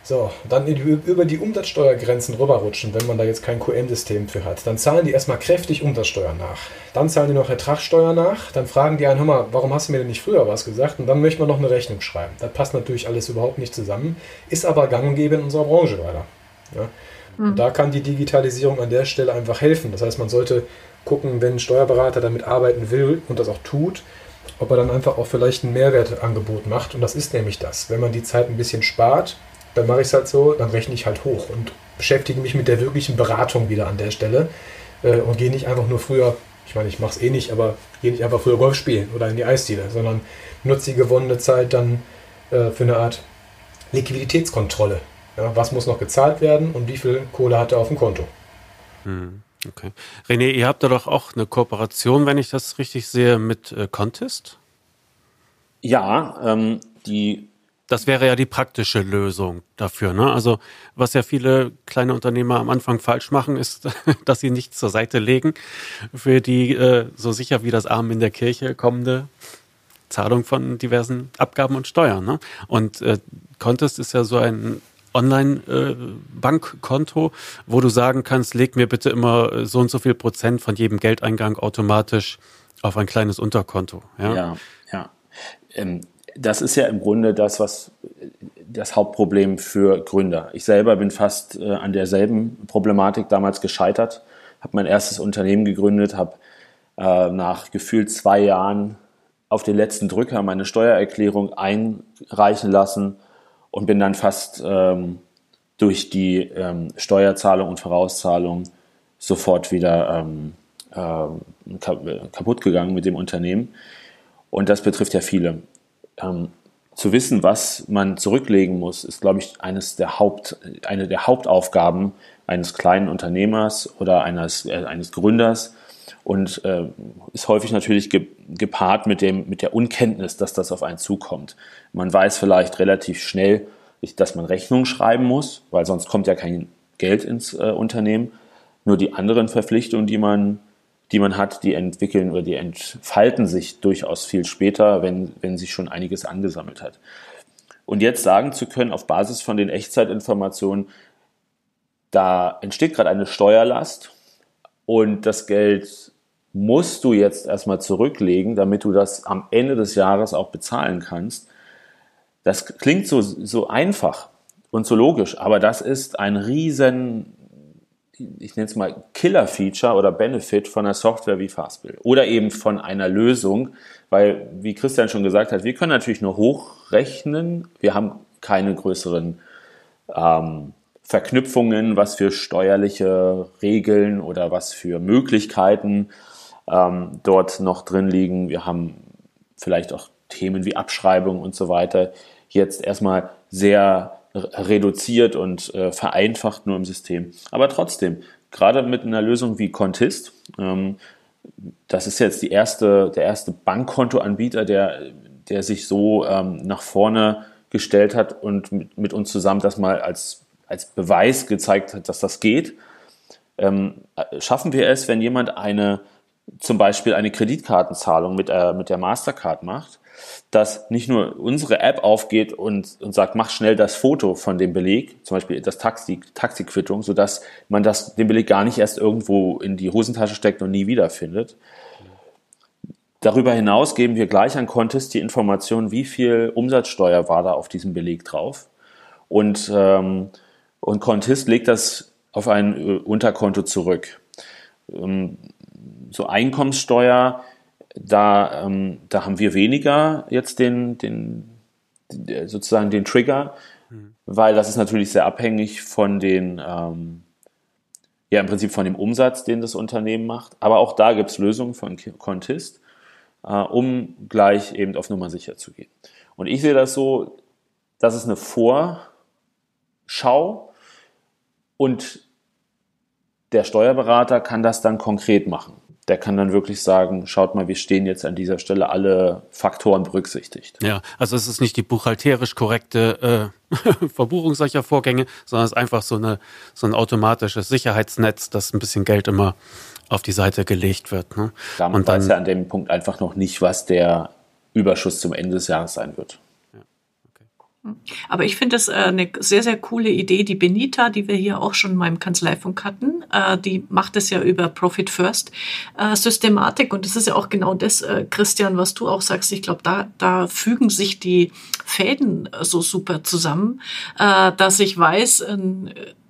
so, dann über die Umsatzsteuergrenzen rüberrutschen, wenn man da jetzt kein QM-System für hat. Dann zahlen die erstmal kräftig Umsatzsteuer nach. Dann zahlen die noch Ertragssteuer nach. Dann fragen die einen, hör mal, warum hast du mir denn nicht früher was gesagt? Und dann möchte man noch eine Rechnung schreiben. Das passt natürlich alles überhaupt nicht zusammen, ist aber gang und gäbe in unserer Branche leider. Ja? Mhm. Und da kann die Digitalisierung an der Stelle einfach helfen. Das heißt, man sollte gucken, wenn ein Steuerberater damit arbeiten will und das auch tut, ob er dann einfach auch vielleicht ein Mehrwertangebot macht. Und das ist nämlich das. Wenn man die Zeit ein bisschen spart, dann mache ich es halt so, dann rechne ich halt hoch und beschäftige mich mit der wirklichen Beratung wieder an der Stelle äh, und gehe nicht einfach nur früher, ich meine, ich mache es eh nicht, aber gehe nicht einfach früher Golf spielen oder in die Eisdiele, sondern nutze die gewonnene Zeit dann äh, für eine Art Liquiditätskontrolle. Ja, was muss noch gezahlt werden und wie viel Kohle hat er auf dem Konto? Hm, okay. René, ihr habt da doch auch eine Kooperation, wenn ich das richtig sehe, mit äh, Contest? Ja, ähm, die das wäre ja die praktische Lösung dafür. Ne? Also was ja viele kleine Unternehmer am Anfang falsch machen, ist, dass sie nichts zur Seite legen für die äh, so sicher wie das Arm in der Kirche kommende Zahlung von diversen Abgaben und Steuern. Ne? Und äh, Contest ist ja so ein Online-Bankkonto, äh, wo du sagen kannst, leg mir bitte immer so und so viel Prozent von jedem Geldeingang automatisch auf ein kleines Unterkonto. Ja, ja. ja. Ähm, das ist ja im Grunde das, was das Hauptproblem für Gründer. Ich selber bin fast äh, an derselben Problematik damals gescheitert, habe mein erstes Unternehmen gegründet, habe äh, nach gefühlt zwei Jahren auf den letzten Drücker meine Steuererklärung einreichen lassen und bin dann fast ähm, durch die ähm, Steuerzahlung und Vorauszahlung sofort wieder ähm, äh, kaputt gegangen mit dem Unternehmen. Und das betrifft ja viele. Ähm, zu wissen, was man zurücklegen muss, ist, glaube ich, eines der Haupt, eine der Hauptaufgaben eines kleinen Unternehmers oder eines, äh, eines Gründers und äh, ist häufig natürlich ge gepaart mit, dem, mit der Unkenntnis, dass das auf einen zukommt. Man weiß vielleicht relativ schnell, dass man Rechnungen schreiben muss, weil sonst kommt ja kein Geld ins äh, Unternehmen. Nur die anderen Verpflichtungen, die man, die man hat, die entwickeln oder die entfalten sich durchaus viel später, wenn, wenn sich schon einiges angesammelt hat. Und jetzt sagen zu können, auf Basis von den Echtzeitinformationen, da entsteht gerade eine Steuerlast und das Geld musst du jetzt erstmal zurücklegen, damit du das am Ende des Jahres auch bezahlen kannst. Das klingt so, so einfach und so logisch, aber das ist ein riesen, ich nenne es mal Killer-Feature oder Benefit von einer Software wie Fastbill oder eben von einer Lösung, weil, wie Christian schon gesagt hat, wir können natürlich nur hochrechnen, wir haben keine größeren ähm, Verknüpfungen, was für steuerliche Regeln oder was für Möglichkeiten ähm, dort noch drin liegen. Wir haben vielleicht auch Themen wie Abschreibung und so weiter jetzt erstmal sehr reduziert und äh, vereinfacht nur im System. Aber trotzdem, gerade mit einer Lösung wie Contist, ähm, das ist jetzt die erste, der erste Bankkontoanbieter, der, der sich so ähm, nach vorne gestellt hat und mit, mit uns zusammen das mal als als Beweis gezeigt hat, dass das geht. Ähm, schaffen wir es, wenn jemand eine, zum Beispiel eine Kreditkartenzahlung mit, äh, mit der Mastercard macht, dass nicht nur unsere App aufgeht und, und sagt, mach schnell das Foto von dem Beleg, zum Beispiel das Taxi, Taxiquittung, sodass man das, den Beleg gar nicht erst irgendwo in die Hosentasche steckt und nie wiederfindet. Darüber hinaus geben wir gleich an Contest die Information, wie viel Umsatzsteuer war da auf diesem Beleg drauf. Und ähm, und Kontist legt das auf ein äh, Unterkonto zurück. Ähm, so Einkommenssteuer, da, ähm, da haben wir weniger jetzt den, den, sozusagen den Trigger, mhm. weil das ist natürlich sehr abhängig von den, ähm, ja im Prinzip von dem Umsatz, den das Unternehmen macht. Aber auch da gibt es Lösungen von Contist, äh, um gleich eben auf Nummer sicher zu gehen. Und ich sehe das so, das ist eine Vorschau und der Steuerberater kann das dann konkret machen. Der kann dann wirklich sagen, schaut mal, wir stehen jetzt an dieser Stelle alle Faktoren berücksichtigt. Ja, also es ist nicht die buchhalterisch korrekte äh, Verbuchung solcher Vorgänge, sondern es ist einfach so, eine, so ein automatisches Sicherheitsnetz, dass ein bisschen Geld immer auf die Seite gelegt wird. Ne? Damit Und dann, weiß er an dem Punkt einfach noch nicht, was der Überschuss zum Ende des Jahres sein wird. Aber ich finde das äh, eine sehr, sehr coole Idee. Die Benita, die wir hier auch schon in meinem Kanzleifunk hatten, äh, die macht es ja über Profit First äh, Systematik. Und das ist ja auch genau das, Christian, was du auch sagst. Ich glaube, da, da fügen sich die Fäden so super zusammen, dass ich weiß,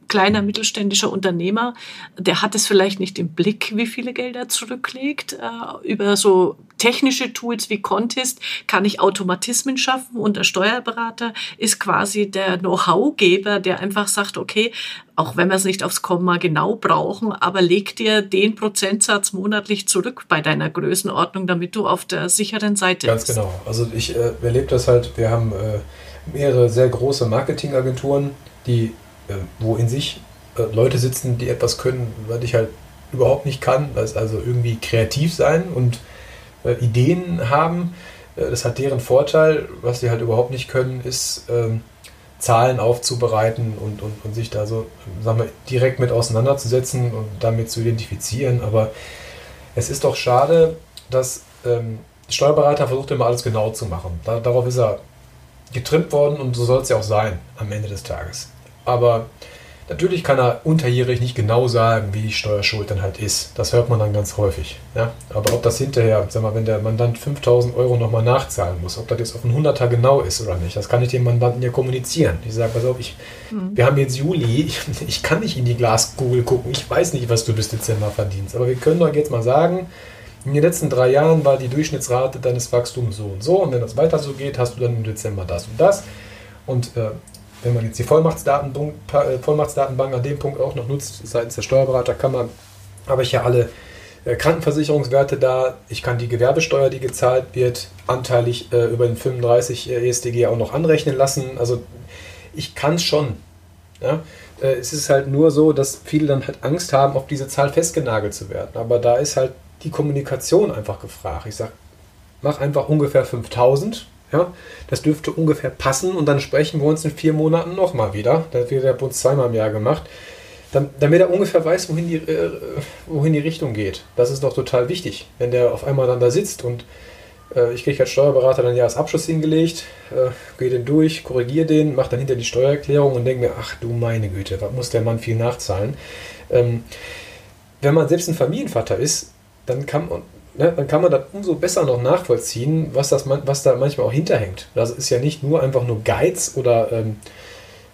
kleiner mittelständischer Unternehmer, der hat es vielleicht nicht im Blick, wie viele Gelder er zurücklegt. Äh, über so technische Tools wie Contest kann ich Automatismen schaffen und der Steuerberater ist quasi der Know-how-Geber, der einfach sagt, okay, auch wenn wir es nicht aufs Komma genau brauchen, aber leg dir den Prozentsatz monatlich zurück bei deiner Größenordnung, damit du auf der sicheren Seite Ganz bist. Ganz genau. Also ich äh, erlebe das halt, wir haben äh, mehrere sehr große Marketingagenturen, die wo in sich äh, Leute sitzen, die etwas können, was ich halt überhaupt nicht kann, das also irgendwie kreativ sein und äh, Ideen haben. das hat deren Vorteil. Was sie halt überhaupt nicht können, ist ähm, Zahlen aufzubereiten und, und, und sich da so sagen wir, direkt mit auseinanderzusetzen und damit zu identifizieren. Aber es ist doch schade, dass ähm, Steuerberater versucht immer alles genau zu machen. Da, darauf ist er getrimmt worden und so soll es ja auch sein am Ende des Tages. Aber natürlich kann er unterjährig nicht genau sagen, wie die Steuerschuld dann halt ist. Das hört man dann ganz häufig. Ja? Aber ob das hinterher, sag mal, wenn der Mandant 5000 Euro nochmal nachzahlen muss, ob das jetzt auf einen 100er genau ist oder nicht, das kann ich dem Mandanten ja kommunizieren. Ich sage, pass auf, ich, mhm. wir haben jetzt Juli, ich, ich, kann nicht in die Glaskugel gucken, ich weiß nicht, was du bis Dezember verdienst. Aber wir können doch jetzt mal sagen, in den letzten drei Jahren war die Durchschnittsrate deines Wachstums so und so und wenn das weiter so geht, hast du dann im Dezember das und das. Und äh, wenn man jetzt die Vollmachtsdatenbank, äh, Vollmachtsdatenbank an dem Punkt auch noch nutzt, seitens der Steuerberaterkammer, habe ich ja alle äh, Krankenversicherungswerte da, ich kann die Gewerbesteuer, die gezahlt wird, anteilig äh, über den 35 ESDG auch noch anrechnen lassen. Also ich kann es schon. Ja? Es ist halt nur so, dass viele dann halt Angst haben, auf diese Zahl festgenagelt zu werden. Aber da ist halt die Kommunikation einfach gefragt. Ich sage, mach einfach ungefähr 5000. Ja, das dürfte ungefähr passen und dann sprechen wir uns in vier Monaten nochmal wieder. Das wird der Bund zweimal im Jahr gemacht. damit er ungefähr weiß, wohin die, äh, wohin die Richtung geht. Das ist doch total wichtig, wenn der auf einmal dann da sitzt und äh, ich kriege als Steuerberater dann Jahresabschluss hingelegt, äh, gehe den durch, korrigiere den, mache dann hinter die Steuererklärung und denke mir, ach du meine Güte, was muss der Mann viel nachzahlen? Ähm, wenn man selbst ein Familienvater ist, dann kann man, ne, dann kann man das umso besser noch nachvollziehen, was, das, was da manchmal auch hinterhängt. Das ist ja nicht nur einfach nur Geiz oder, ähm,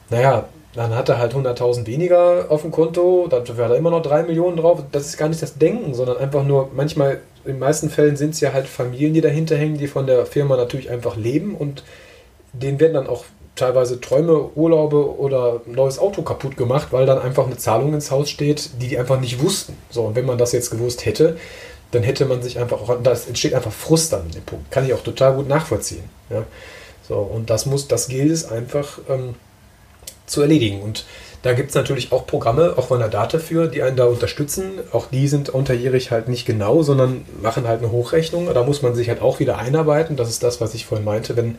naja, dann hat er halt 100.000 weniger auf dem Konto, dann wäre da immer noch 3 Millionen drauf. Das ist gar nicht das Denken, sondern einfach nur, manchmal, in den meisten Fällen sind es ja halt Familien, die dahinter hängen, die von der Firma natürlich einfach leben und denen werden dann auch teilweise Träume, Urlaube oder ein neues Auto kaputt gemacht, weil dann einfach eine Zahlung ins Haus steht, die die einfach nicht wussten. So, und wenn man das jetzt gewusst hätte, dann hätte man sich einfach auch, da entsteht einfach Frust in dem Punkt. Kann ich auch total gut nachvollziehen. Ja? So, und das muss, das gilt es einfach ähm, zu erledigen. Und da gibt es natürlich auch Programme, auch von der Data für, die einen da unterstützen. Auch die sind unterjährig halt nicht genau, sondern machen halt eine Hochrechnung. Da muss man sich halt auch wieder einarbeiten. Das ist das, was ich vorhin meinte. Wenn,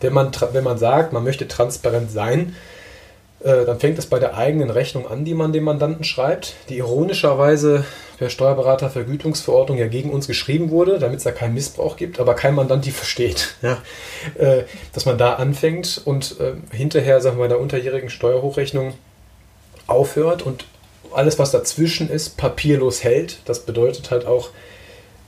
wenn, man, wenn man sagt, man möchte transparent sein, äh, dann fängt es bei der eigenen Rechnung an, die man dem Mandanten schreibt, die ironischerweise per Steuerberatervergütungsverordnung ja gegen uns geschrieben wurde, damit es da keinen Missbrauch gibt, aber kein Mandant die versteht. Ja. Äh, dass man da anfängt und äh, hinterher, sagen wir, bei der unterjährigen Steuerhochrechnung aufhört und alles, was dazwischen ist, papierlos hält. Das bedeutet halt auch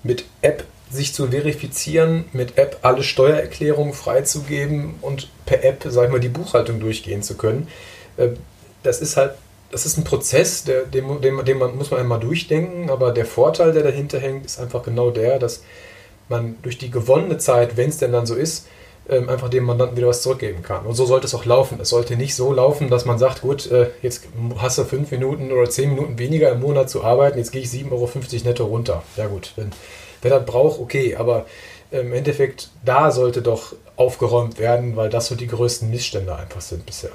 mit App sich zu verifizieren, mit App alle Steuererklärungen freizugeben und per App, sag ich mal, die Buchhaltung durchgehen zu können. Äh, das ist halt, das ist ein Prozess, der, den, den, den man, muss man einmal durchdenken, aber der Vorteil, der dahinter hängt, ist einfach genau der, dass man durch die gewonnene Zeit, wenn es denn dann so ist, ähm, einfach dem Mandanten wieder was zurückgeben kann. Und so sollte es auch laufen. Es sollte nicht so laufen, dass man sagt, gut, äh, jetzt hast du fünf Minuten oder zehn Minuten weniger im Monat zu arbeiten, jetzt gehe ich 7,50 Euro netto runter. Ja gut, wenn, wer das braucht, okay, aber im Endeffekt, da sollte doch aufgeräumt werden, weil das so die größten Missstände einfach sind bisher.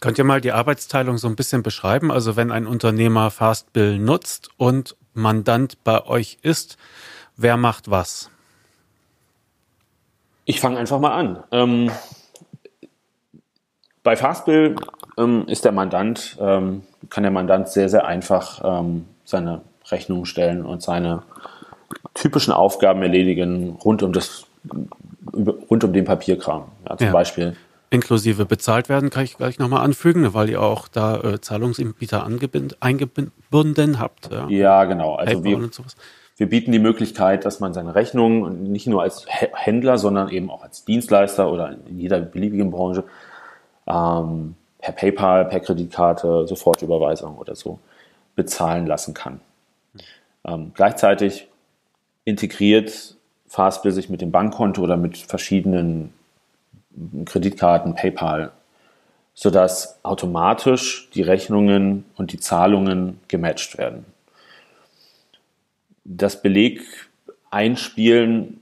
Könnt ihr mal die Arbeitsteilung so ein bisschen beschreiben? Also wenn ein Unternehmer Fastbill nutzt und Mandant bei euch ist, wer macht was? Ich fange einfach mal an. Ähm, bei Fastbill ähm, ist der Mandant, ähm, kann der Mandant sehr, sehr einfach ähm, seine Rechnungen stellen und seine typischen Aufgaben erledigen rund um das rund um den Papierkram. Ja, zum ja. Beispiel inklusive bezahlt werden, kann ich gleich nochmal anfügen, weil ihr auch da äh, Zahlungsanbieter eingebunden habt. Ja, ja genau. Also wir, wir bieten die Möglichkeit, dass man seine Rechnungen nicht nur als Händler, sondern eben auch als Dienstleister oder in jeder beliebigen Branche ähm, per PayPal, per Kreditkarte, Sofortüberweisung oder so bezahlen lassen kann. Ähm, gleichzeitig integriert Fastbill sich mit dem Bankkonto oder mit verschiedenen Kreditkarten, PayPal, sodass automatisch die Rechnungen und die Zahlungen gematcht werden. Das Beleg einspielen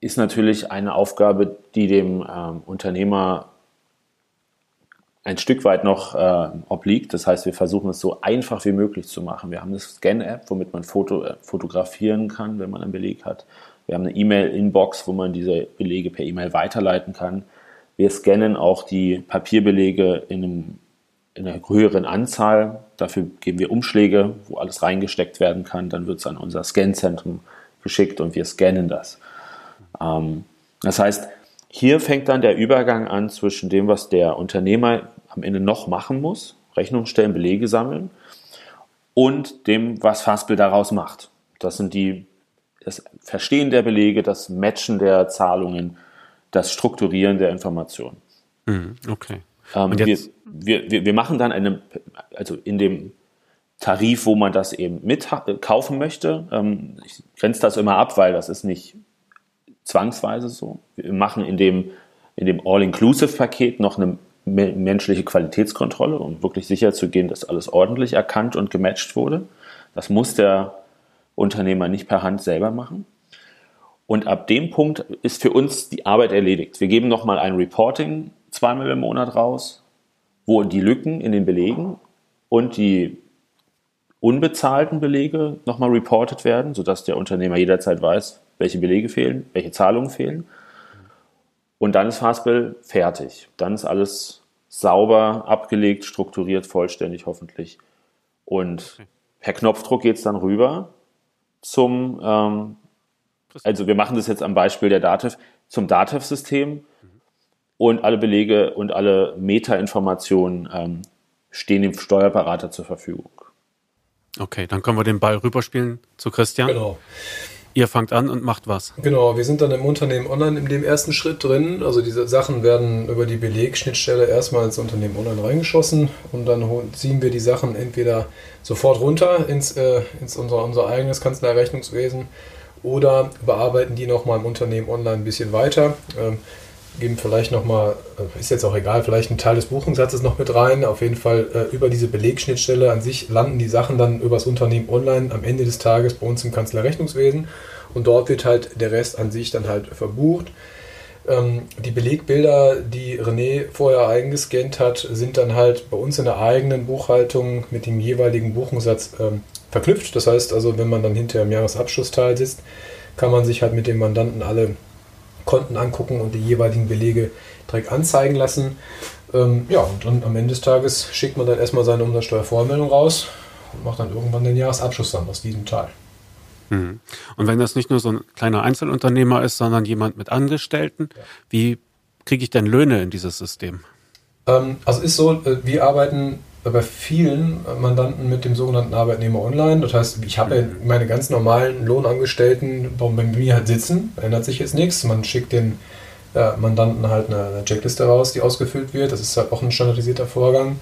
ist natürlich eine Aufgabe, die dem ähm, Unternehmer ein Stück weit noch äh, obliegt. Das heißt, wir versuchen es so einfach wie möglich zu machen. Wir haben eine Scan-App, womit man Foto, äh, fotografieren kann, wenn man einen Beleg hat. Wir haben eine E-Mail-Inbox, wo man diese Belege per E-Mail weiterleiten kann. Wir scannen auch die Papierbelege in, einem, in einer höheren Anzahl. Dafür geben wir Umschläge, wo alles reingesteckt werden kann. Dann wird es an unser Scanzentrum geschickt und wir scannen das. Ähm, das heißt, hier fängt dann der Übergang an zwischen dem, was der Unternehmer am Ende noch machen muss, Rechnung stellen, Belege sammeln, und dem, was Fastbill daraus macht. Das sind die das Verstehen der Belege, das Matchen der Zahlungen, das Strukturieren der Informationen. Mhm, okay. Ähm, wir, wir, wir machen dann eine, also in dem Tarif, wo man das eben mit kaufen möchte. Ähm, ich grenze das immer ab, weil das ist nicht zwangsweise so. Wir machen in dem, in dem All-Inclusive-Paket noch eine menschliche Qualitätskontrolle, um wirklich sicher zu gehen, dass alles ordentlich erkannt und gematcht wurde. Das muss der Unternehmer nicht per Hand selber machen. Und ab dem Punkt ist für uns die Arbeit erledigt. Wir geben nochmal ein Reporting zweimal im Monat raus, wo die Lücken in den Belegen und die unbezahlten Belege nochmal reported werden, sodass der Unternehmer jederzeit weiß, welche Belege fehlen, welche Zahlungen fehlen. Und dann ist Fastbill fertig. Dann ist alles sauber, abgelegt, strukturiert, vollständig hoffentlich. Und per Knopfdruck geht es dann rüber zum, ähm, also wir machen das jetzt am Beispiel der Dativ, zum Dativ-System und alle Belege und alle Meta-Informationen ähm, stehen dem Steuerberater zur Verfügung. Okay, dann können wir den Ball rüberspielen zu Christian. Genau. Ihr fangt an und macht was. Genau, wir sind dann im Unternehmen online in dem ersten Schritt drin. Also diese Sachen werden über die Belegschnittstelle erstmal ins Unternehmen online reingeschossen und dann ziehen wir die Sachen entweder sofort runter ins, äh, ins unser, unser eigenes Kanzleirechnungswesen oder bearbeiten die nochmal im Unternehmen online ein bisschen weiter. Ähm, geben vielleicht nochmal, äh, ist jetzt auch egal, vielleicht einen Teil des Buchungssatzes noch mit rein. Auf jeden Fall äh, über diese Belegschnittstelle an sich landen die Sachen dann übers Unternehmen online am Ende des Tages bei uns im Kanzlerrechnungswesen und dort wird halt der Rest an sich dann halt verbucht. Ähm, die Belegbilder, die René vorher eingescannt hat, sind dann halt bei uns in der eigenen Buchhaltung mit dem jeweiligen Buchungssatz ähm, verknüpft. Das heißt also, wenn man dann hinterher im Jahresabschlussteil sitzt, kann man sich halt mit dem Mandanten alle Konten angucken und die jeweiligen Belege direkt anzeigen lassen. Ähm, ja, und dann am Ende des Tages schickt man dann erstmal seine Umsatzsteuervormeldung raus und macht dann irgendwann den Jahresabschluss dann aus diesem Teil. Mhm. Und wenn das nicht nur so ein kleiner Einzelunternehmer ist, sondern jemand mit Angestellten, ja. wie kriege ich denn Löhne in dieses System? Ähm, also ist so, äh, wir arbeiten bei vielen Mandanten mit dem sogenannten Arbeitnehmer online. Das heißt, ich habe ja mhm. meine ganz normalen Lohnangestellten bei mir halt sitzen, ändert sich jetzt nichts. Man schickt den äh, Mandanten halt eine, eine Checkliste raus, die ausgefüllt wird. Das ist halt auch ein standardisierter Vorgang.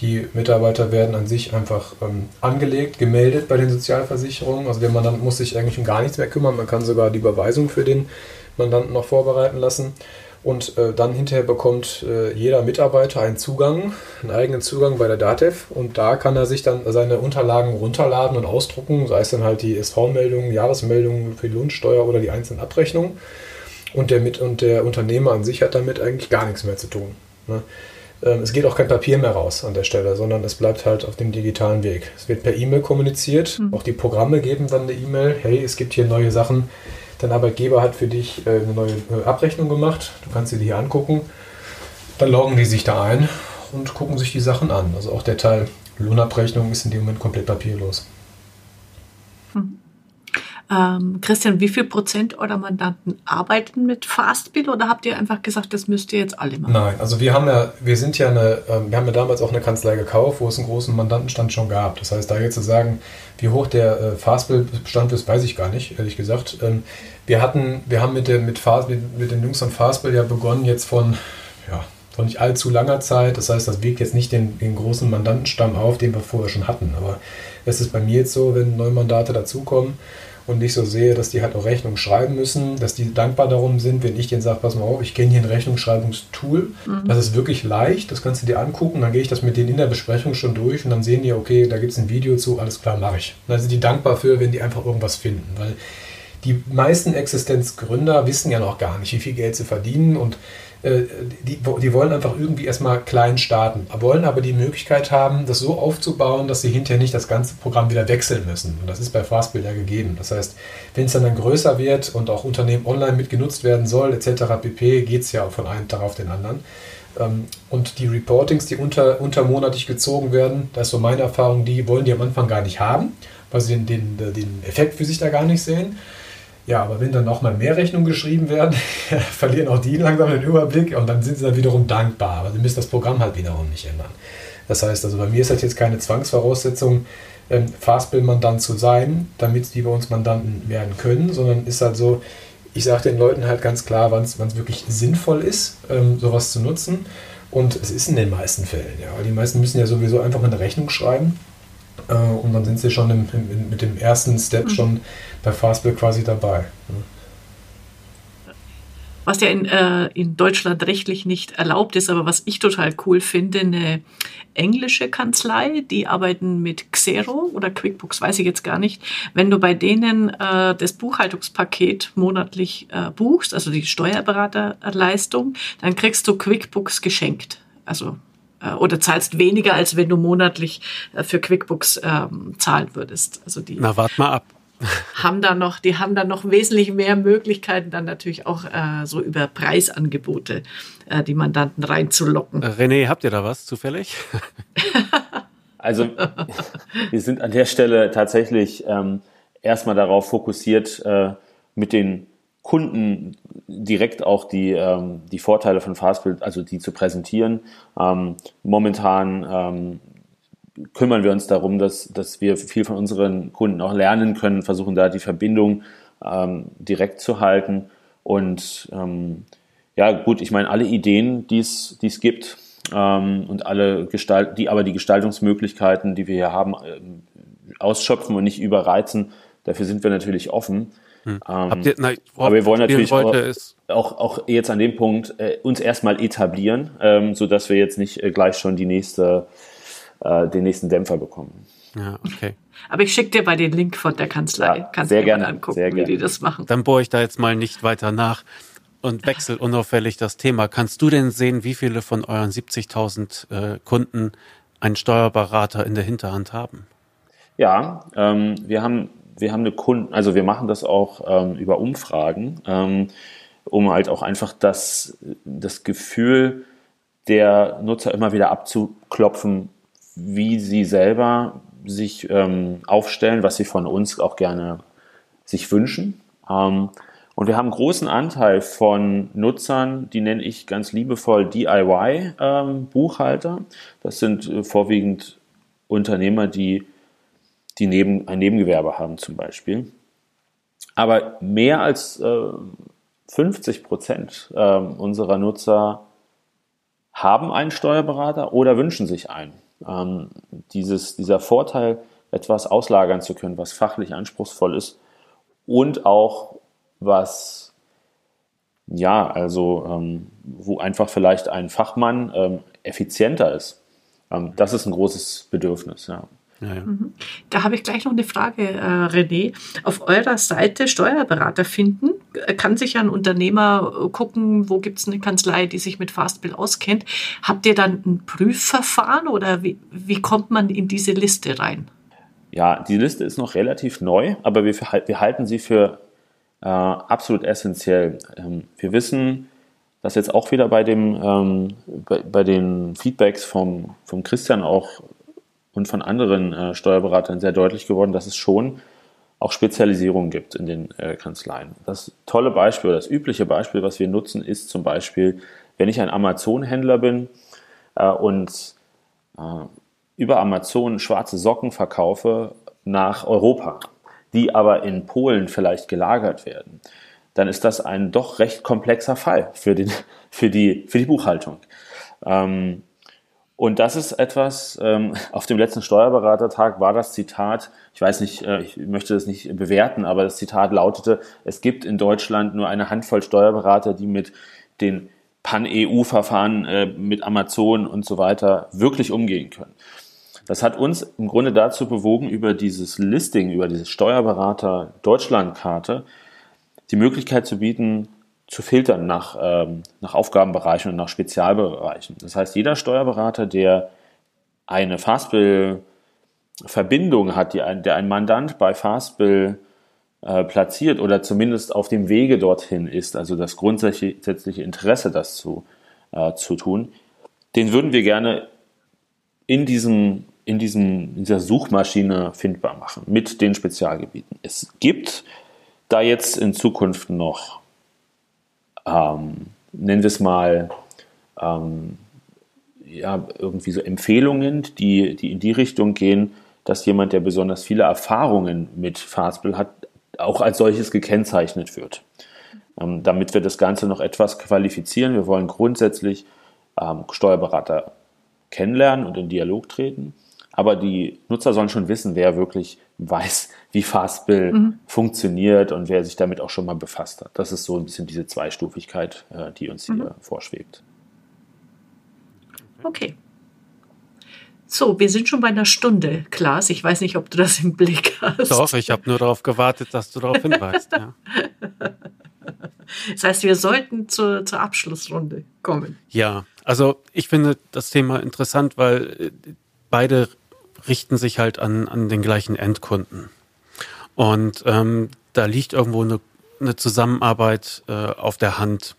Die Mitarbeiter werden an sich einfach ähm, angelegt, gemeldet bei den Sozialversicherungen. Also der Mandant muss sich eigentlich um gar nichts mehr kümmern. Man kann sogar die Überweisung für den Mandanten noch vorbereiten lassen. Und äh, dann hinterher bekommt äh, jeder Mitarbeiter einen Zugang, einen eigenen Zugang bei der DATEV. Und da kann er sich dann seine Unterlagen runterladen und ausdrucken, sei es dann halt die SV-Meldungen, Jahresmeldungen für die Lohnsteuer oder die einzelnen Abrechnungen. Und der, mit, und der Unternehmer an sich hat damit eigentlich gar nichts mehr zu tun. Ne? Ähm, es geht auch kein Papier mehr raus an der Stelle, sondern es bleibt halt auf dem digitalen Weg. Es wird per E-Mail kommuniziert. Mhm. Auch die Programme geben dann eine E-Mail. Hey, es gibt hier neue Sachen Dein Arbeitgeber hat für dich äh, eine neue äh, Abrechnung gemacht. Du kannst sie dir hier angucken. Dann loggen die sich da ein und gucken sich die Sachen an. Also auch der Teil Lohnabrechnung ist in dem Moment komplett papierlos. Hm. Ähm, Christian, wie viel Prozent eurer Mandanten arbeiten mit Fastbill oder habt ihr einfach gesagt, das müsst ihr jetzt alle machen? Nein, also wir haben ja, wir sind ja eine, ähm, wir haben ja damals auch eine Kanzlei gekauft, wo es einen großen Mandantenstand schon gab. Das heißt, da jetzt zu sagen, wie hoch der äh, Fastbill-Bestand ist, weiß ich gar nicht, ehrlich gesagt. Ähm, wir hatten, wir haben mit, der, mit, Fast, mit, mit den Jungs von Fastbill ja begonnen jetzt von, ja, von nicht allzu langer Zeit. Das heißt, das wiegt jetzt nicht den, den großen Mandantenstamm auf, den wir vorher schon hatten. Aber es ist bei mir jetzt so, wenn neue Mandate dazukommen, und nicht so sehe, dass die halt auch Rechnung schreiben müssen, dass die dankbar darum sind, wenn ich denen sage, pass mal auf, ich kenne hier ein Rechnungsschreibungstool, mhm. das ist wirklich leicht, das kannst du dir angucken, dann gehe ich das mit denen in der Besprechung schon durch und dann sehen die, okay, da gibt es ein Video zu, alles klar, mache ich. Dann sind die dankbar für, wenn die einfach irgendwas finden, weil die meisten Existenzgründer wissen ja noch gar nicht, wie viel Geld sie verdienen und die, die wollen einfach irgendwie erstmal klein starten, wollen aber die Möglichkeit haben, das so aufzubauen, dass sie hinterher nicht das ganze Programm wieder wechseln müssen. Und das ist bei Fastbill ja gegeben. Das heißt, wenn es dann, dann größer wird und auch Unternehmen online mitgenutzt werden soll, etc. pp., geht es ja von einem Tag auf den anderen. Ähm, und die Reportings, die unter, untermonatlich gezogen werden, das ist so meine Erfahrung, die wollen die am Anfang gar nicht haben, weil sie den, den, den Effekt für sich da gar nicht sehen. Ja, aber wenn dann nochmal mehr Rechnungen geschrieben werden, verlieren auch die langsam den Überblick und dann sind sie dann wiederum dankbar. Aber sie müssen das Programm halt wiederum nicht ändern. Das heißt, also bei mir ist das jetzt keine Zwangsvoraussetzung, ähm, Fastbill-Mandant zu sein, damit die bei uns Mandanten werden können, sondern ist halt so, ich sage den Leuten halt ganz klar, wann es wirklich sinnvoll ist, ähm, sowas zu nutzen. Und es ist in den meisten Fällen, ja. Die meisten müssen ja sowieso einfach eine Rechnung schreiben äh, und dann sind sie schon im, im, mit dem ersten Step mhm. schon bei Fastbill quasi dabei. was ja in, äh, in Deutschland rechtlich nicht erlaubt ist, aber was ich total cool finde, eine englische Kanzlei, die arbeiten mit Xero oder QuickBooks, weiß ich jetzt gar nicht. Wenn du bei denen äh, das Buchhaltungspaket monatlich äh, buchst, also die Steuerberaterleistung, dann kriegst du QuickBooks geschenkt. Also äh, oder zahlst weniger, als wenn du monatlich äh, für QuickBooks ähm, zahlen würdest. Also die Na, wart mal ab haben da noch, die haben dann noch wesentlich mehr Möglichkeiten, dann natürlich auch äh, so über Preisangebote äh, die Mandanten reinzulocken. René, habt ihr da was zufällig? also wir sind an der Stelle tatsächlich ähm, erstmal darauf fokussiert, äh, mit den Kunden direkt auch die, ähm, die Vorteile von Fastbill, also die zu präsentieren. Ähm, momentan ähm, kümmern wir uns darum, dass, dass wir viel von unseren Kunden auch lernen können, versuchen da die Verbindung ähm, direkt zu halten. Und ähm, ja, gut, ich meine, alle Ideen, die es gibt ähm, und alle Gestalt, die aber die Gestaltungsmöglichkeiten, die wir hier haben, äh, ausschöpfen und nicht überreizen, dafür sind wir natürlich offen. Hm. Ähm, ihr, na, aber wir wollen natürlich auch, auch, auch, jetzt an dem Punkt äh, uns erstmal etablieren, ähm, so dass wir jetzt nicht äh, gleich schon die nächste äh, den nächsten Dämpfer bekommen. Ja, okay. Aber ich schicke dir bei den Link von der Kanzlei. Ja, Kannst sehr gerne angucken, sehr gerne. wie die das machen. Dann bohre ich da jetzt mal nicht weiter nach und wechsel unauffällig das Thema. Kannst du denn sehen, wie viele von euren 70.000 äh, Kunden einen Steuerberater in der Hinterhand haben? Ja, ähm, wir haben wir haben eine Kunden, also wir machen das auch ähm, über Umfragen, ähm, um halt auch einfach das das Gefühl der Nutzer immer wieder abzuklopfen, wie sie selber sich ähm, aufstellen, was sie von uns auch gerne sich wünschen. Ähm, und wir haben einen großen Anteil von Nutzern, die nenne ich ganz liebevoll DIY-Buchhalter. Ähm, das sind äh, vorwiegend Unternehmer, die, die neben, ein Nebengewerbe haben zum Beispiel. Aber mehr als äh, 50 Prozent äh, unserer Nutzer haben einen Steuerberater oder wünschen sich einen ähm, dieses, dieser Vorteil, etwas auslagern zu können, was fachlich anspruchsvoll ist und auch was, ja, also ähm, wo einfach vielleicht ein Fachmann ähm, effizienter ist. Ähm, das ist ein großes Bedürfnis, ja. Ja, ja. Mhm. Da habe ich gleich noch eine Frage, äh, René. Auf eurer Seite Steuerberater finden, äh, kann sich ein Unternehmer äh, gucken, wo gibt es eine Kanzlei, die sich mit Fastbill auskennt. Habt ihr dann ein Prüfverfahren oder wie, wie kommt man in diese Liste rein? Ja, die Liste ist noch relativ neu, aber wir, wir halten sie für äh, absolut essentiell. Ähm, wir wissen, dass jetzt auch wieder bei, dem, ähm, bei, bei, den Feedbacks vom, vom Christian auch und von anderen äh, Steuerberatern sehr deutlich geworden, dass es schon auch Spezialisierungen gibt in den äh, Kanzleien. Das tolle Beispiel, das übliche Beispiel, was wir nutzen, ist zum Beispiel, wenn ich ein Amazon-Händler bin äh, und äh, über Amazon schwarze Socken verkaufe nach Europa, die aber in Polen vielleicht gelagert werden, dann ist das ein doch recht komplexer Fall für, den, für, die, für die Buchhaltung. Ähm, und das ist etwas, ähm, auf dem letzten Steuerberatertag war das Zitat, ich weiß nicht, äh, ich möchte das nicht bewerten, aber das Zitat lautete, es gibt in Deutschland nur eine Handvoll Steuerberater, die mit den Pan-EU-Verfahren äh, mit Amazon und so weiter wirklich umgehen können. Das hat uns im Grunde dazu bewogen, über dieses Listing, über diese Steuerberater Deutschlandkarte die Möglichkeit zu bieten, zu filtern nach, ähm, nach Aufgabenbereichen und nach Spezialbereichen. Das heißt, jeder Steuerberater, der eine Fastbill-Verbindung hat, die ein, der ein Mandant bei Fastbill äh, platziert oder zumindest auf dem Wege dorthin ist, also das grundsätzliche Interesse, das zu, äh, zu tun, den würden wir gerne in diesem in, diesem, in dieser Suchmaschine findbar machen mit den Spezialgebieten. Es gibt da jetzt in Zukunft noch ähm, nennen wir es mal, ähm, ja, irgendwie so Empfehlungen, die, die in die Richtung gehen, dass jemand, der besonders viele Erfahrungen mit Fastbill hat, auch als solches gekennzeichnet wird. Ähm, damit wir das Ganze noch etwas qualifizieren. Wir wollen grundsätzlich ähm, Steuerberater kennenlernen und in Dialog treten. aber die Nutzer sollen schon wissen, wer wirklich weiß, wie Fastbill mhm. funktioniert und wer sich damit auch schon mal befasst hat. Das ist so ein bisschen diese Zweistufigkeit, äh, die uns hier mhm. vorschwebt. Okay. So, wir sind schon bei einer Stunde, Klaas. Ich weiß nicht, ob du das im Blick hast. Doch, ich habe nur darauf gewartet, dass du darauf hinweist. Ja. Das heißt, wir sollten zur, zur Abschlussrunde kommen. Ja, also ich finde das Thema interessant, weil äh, beide richten sich halt an, an den gleichen Endkunden. Und ähm, da liegt irgendwo eine, eine Zusammenarbeit äh, auf der Hand.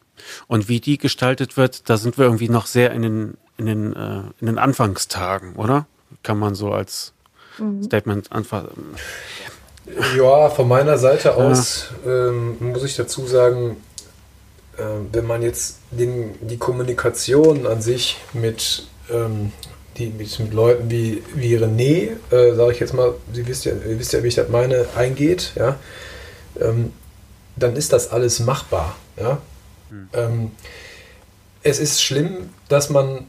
Und wie die gestaltet wird, da sind wir irgendwie noch sehr in den, in den, äh, in den Anfangstagen, oder? Kann man so als mhm. Statement anfangen. Ja, von meiner Seite aus ja. ähm, muss ich dazu sagen, äh, wenn man jetzt den, die Kommunikation an sich mit, ähm, die, mit, Leuten wie, wie René, äh, sage ich jetzt mal, Sie wisst ja, ihr wisst ja, wie ich das meine, eingeht, ja, ähm, dann ist das alles machbar. Ja? Mhm. es ist schlimm, dass man,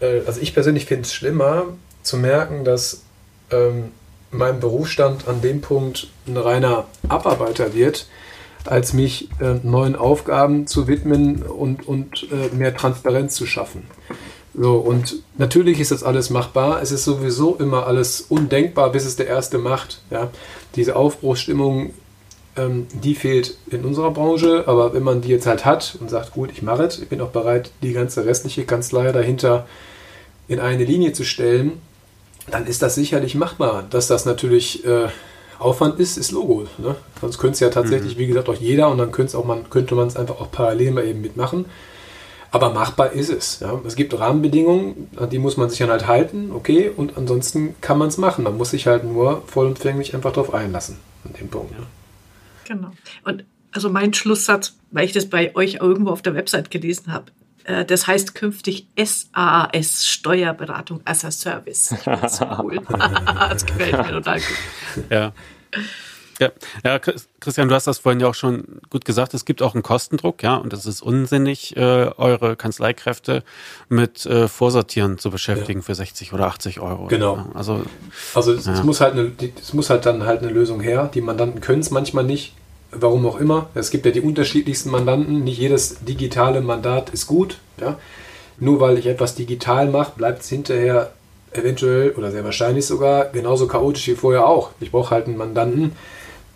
äh, also ich persönlich finde es schlimmer, zu merken, dass ähm, mein Berufsstand an dem Punkt ein reiner Abarbeiter wird, als mich äh, neuen Aufgaben zu widmen und, und äh, mehr Transparenz zu schaffen. So, und natürlich ist das alles machbar. Es ist sowieso immer alles undenkbar, bis es der Erste macht. Ja? Diese Aufbruchsstimmung, ähm, die fehlt in unserer Branche, aber wenn man die jetzt halt hat und sagt, gut, ich mache es, ich bin auch bereit, die ganze restliche Kanzlei dahinter in eine Linie zu stellen, dann ist das sicherlich machbar. Dass das natürlich äh, Aufwand ist, ist Logo. Ne? Sonst könnte es ja tatsächlich, mhm. wie gesagt, auch jeder und dann auch man, könnte man es einfach auch parallel mal eben mitmachen. Aber machbar ist es. Ja? Es gibt Rahmenbedingungen, an die muss man sich dann halt halten, okay, und ansonsten kann man es machen. Man muss sich halt nur vollumfänglich einfach darauf einlassen, an dem Punkt. Ja. Genau. Und also mein Schlusssatz, weil ich das bei euch irgendwo auf der Website gelesen habe, äh, das heißt künftig SaaS, Steuerberatung as a Service. Das, cool. das gefällt mir total gut. Ja. Ja, ja, Christian, du hast das vorhin ja auch schon gut gesagt. Es gibt auch einen Kostendruck, ja, und es ist unsinnig, äh, eure Kanzleikräfte mit äh, Vorsortieren zu beschäftigen ja. für 60 oder 80 Euro. Genau. Ja, also, also es, ja. es, muss halt eine, es muss halt dann halt eine Lösung her. Die Mandanten können es manchmal nicht warum auch immer. Es gibt ja die unterschiedlichsten Mandanten. Nicht jedes digitale Mandat ist gut. Ja? Nur weil ich etwas digital mache, bleibt es hinterher eventuell oder sehr wahrscheinlich sogar genauso chaotisch wie vorher auch. Ich brauche halt einen Mandanten,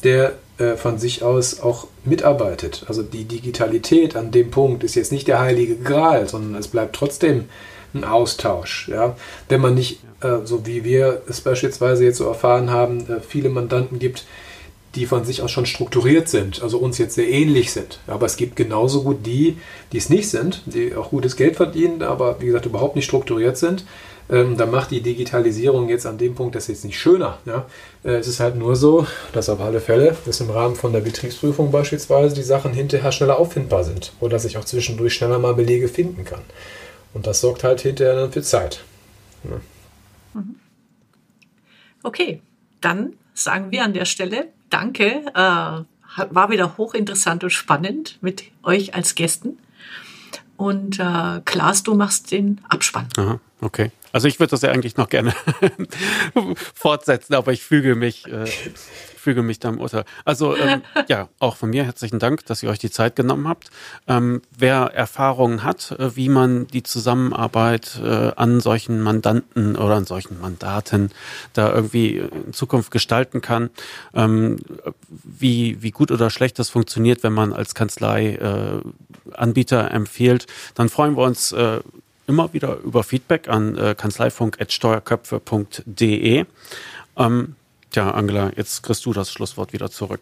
der äh, von sich aus auch mitarbeitet. Also die Digitalität an dem Punkt ist jetzt nicht der heilige Gral, sondern es bleibt trotzdem ein Austausch. Ja? Wenn man nicht, äh, so wie wir es beispielsweise jetzt so erfahren haben, äh, viele Mandanten gibt, die von sich aus schon strukturiert sind, also uns jetzt sehr ähnlich sind. Aber es gibt genauso gut die, die es nicht sind, die auch gutes Geld verdienen, aber wie gesagt überhaupt nicht strukturiert sind. Ähm, da macht die Digitalisierung jetzt an dem Punkt das jetzt nicht schöner. Ja? Äh, es ist halt nur so, dass auf alle Fälle, dass im Rahmen von der Betriebsprüfung beispielsweise die Sachen hinterher schneller auffindbar sind oder dass ich auch zwischendurch schneller mal Belege finden kann. Und das sorgt halt hinterher dann für Zeit. Ja. Mhm. Okay, dann sagen wir an der Stelle danke. Äh, war wieder hochinteressant und spannend mit euch als Gästen. Und äh, Klaas, du machst den Abspann. Aha, okay. Also ich würde das ja eigentlich noch gerne fortsetzen, aber ich füge mich, äh, füge mich deinem Urteil. Also ähm, ja, auch von mir herzlichen Dank, dass ihr euch die Zeit genommen habt. Ähm, wer Erfahrungen hat, äh, wie man die Zusammenarbeit äh, an solchen Mandanten oder an solchen Mandaten da irgendwie in Zukunft gestalten kann, ähm, wie, wie gut oder schlecht das funktioniert, wenn man als Kanzlei äh, Anbieter empfiehlt, dann freuen wir uns äh, immer wieder über Feedback an äh, kanzleifunk.steuerköpfe.de. Ähm, Tja, Angela, jetzt kriegst du das Schlusswort wieder zurück.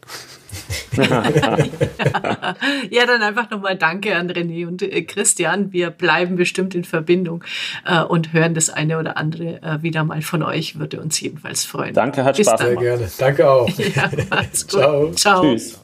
ja, dann einfach nochmal Danke an René und äh, Christian. Wir bleiben bestimmt in Verbindung äh, und hören das eine oder andere äh, wieder mal von euch. Würde uns jedenfalls freuen. Danke, hat Bis Spaß gemacht. Sehr gerne. Danke auch. ja. Ciao. Ciao. Tschüss.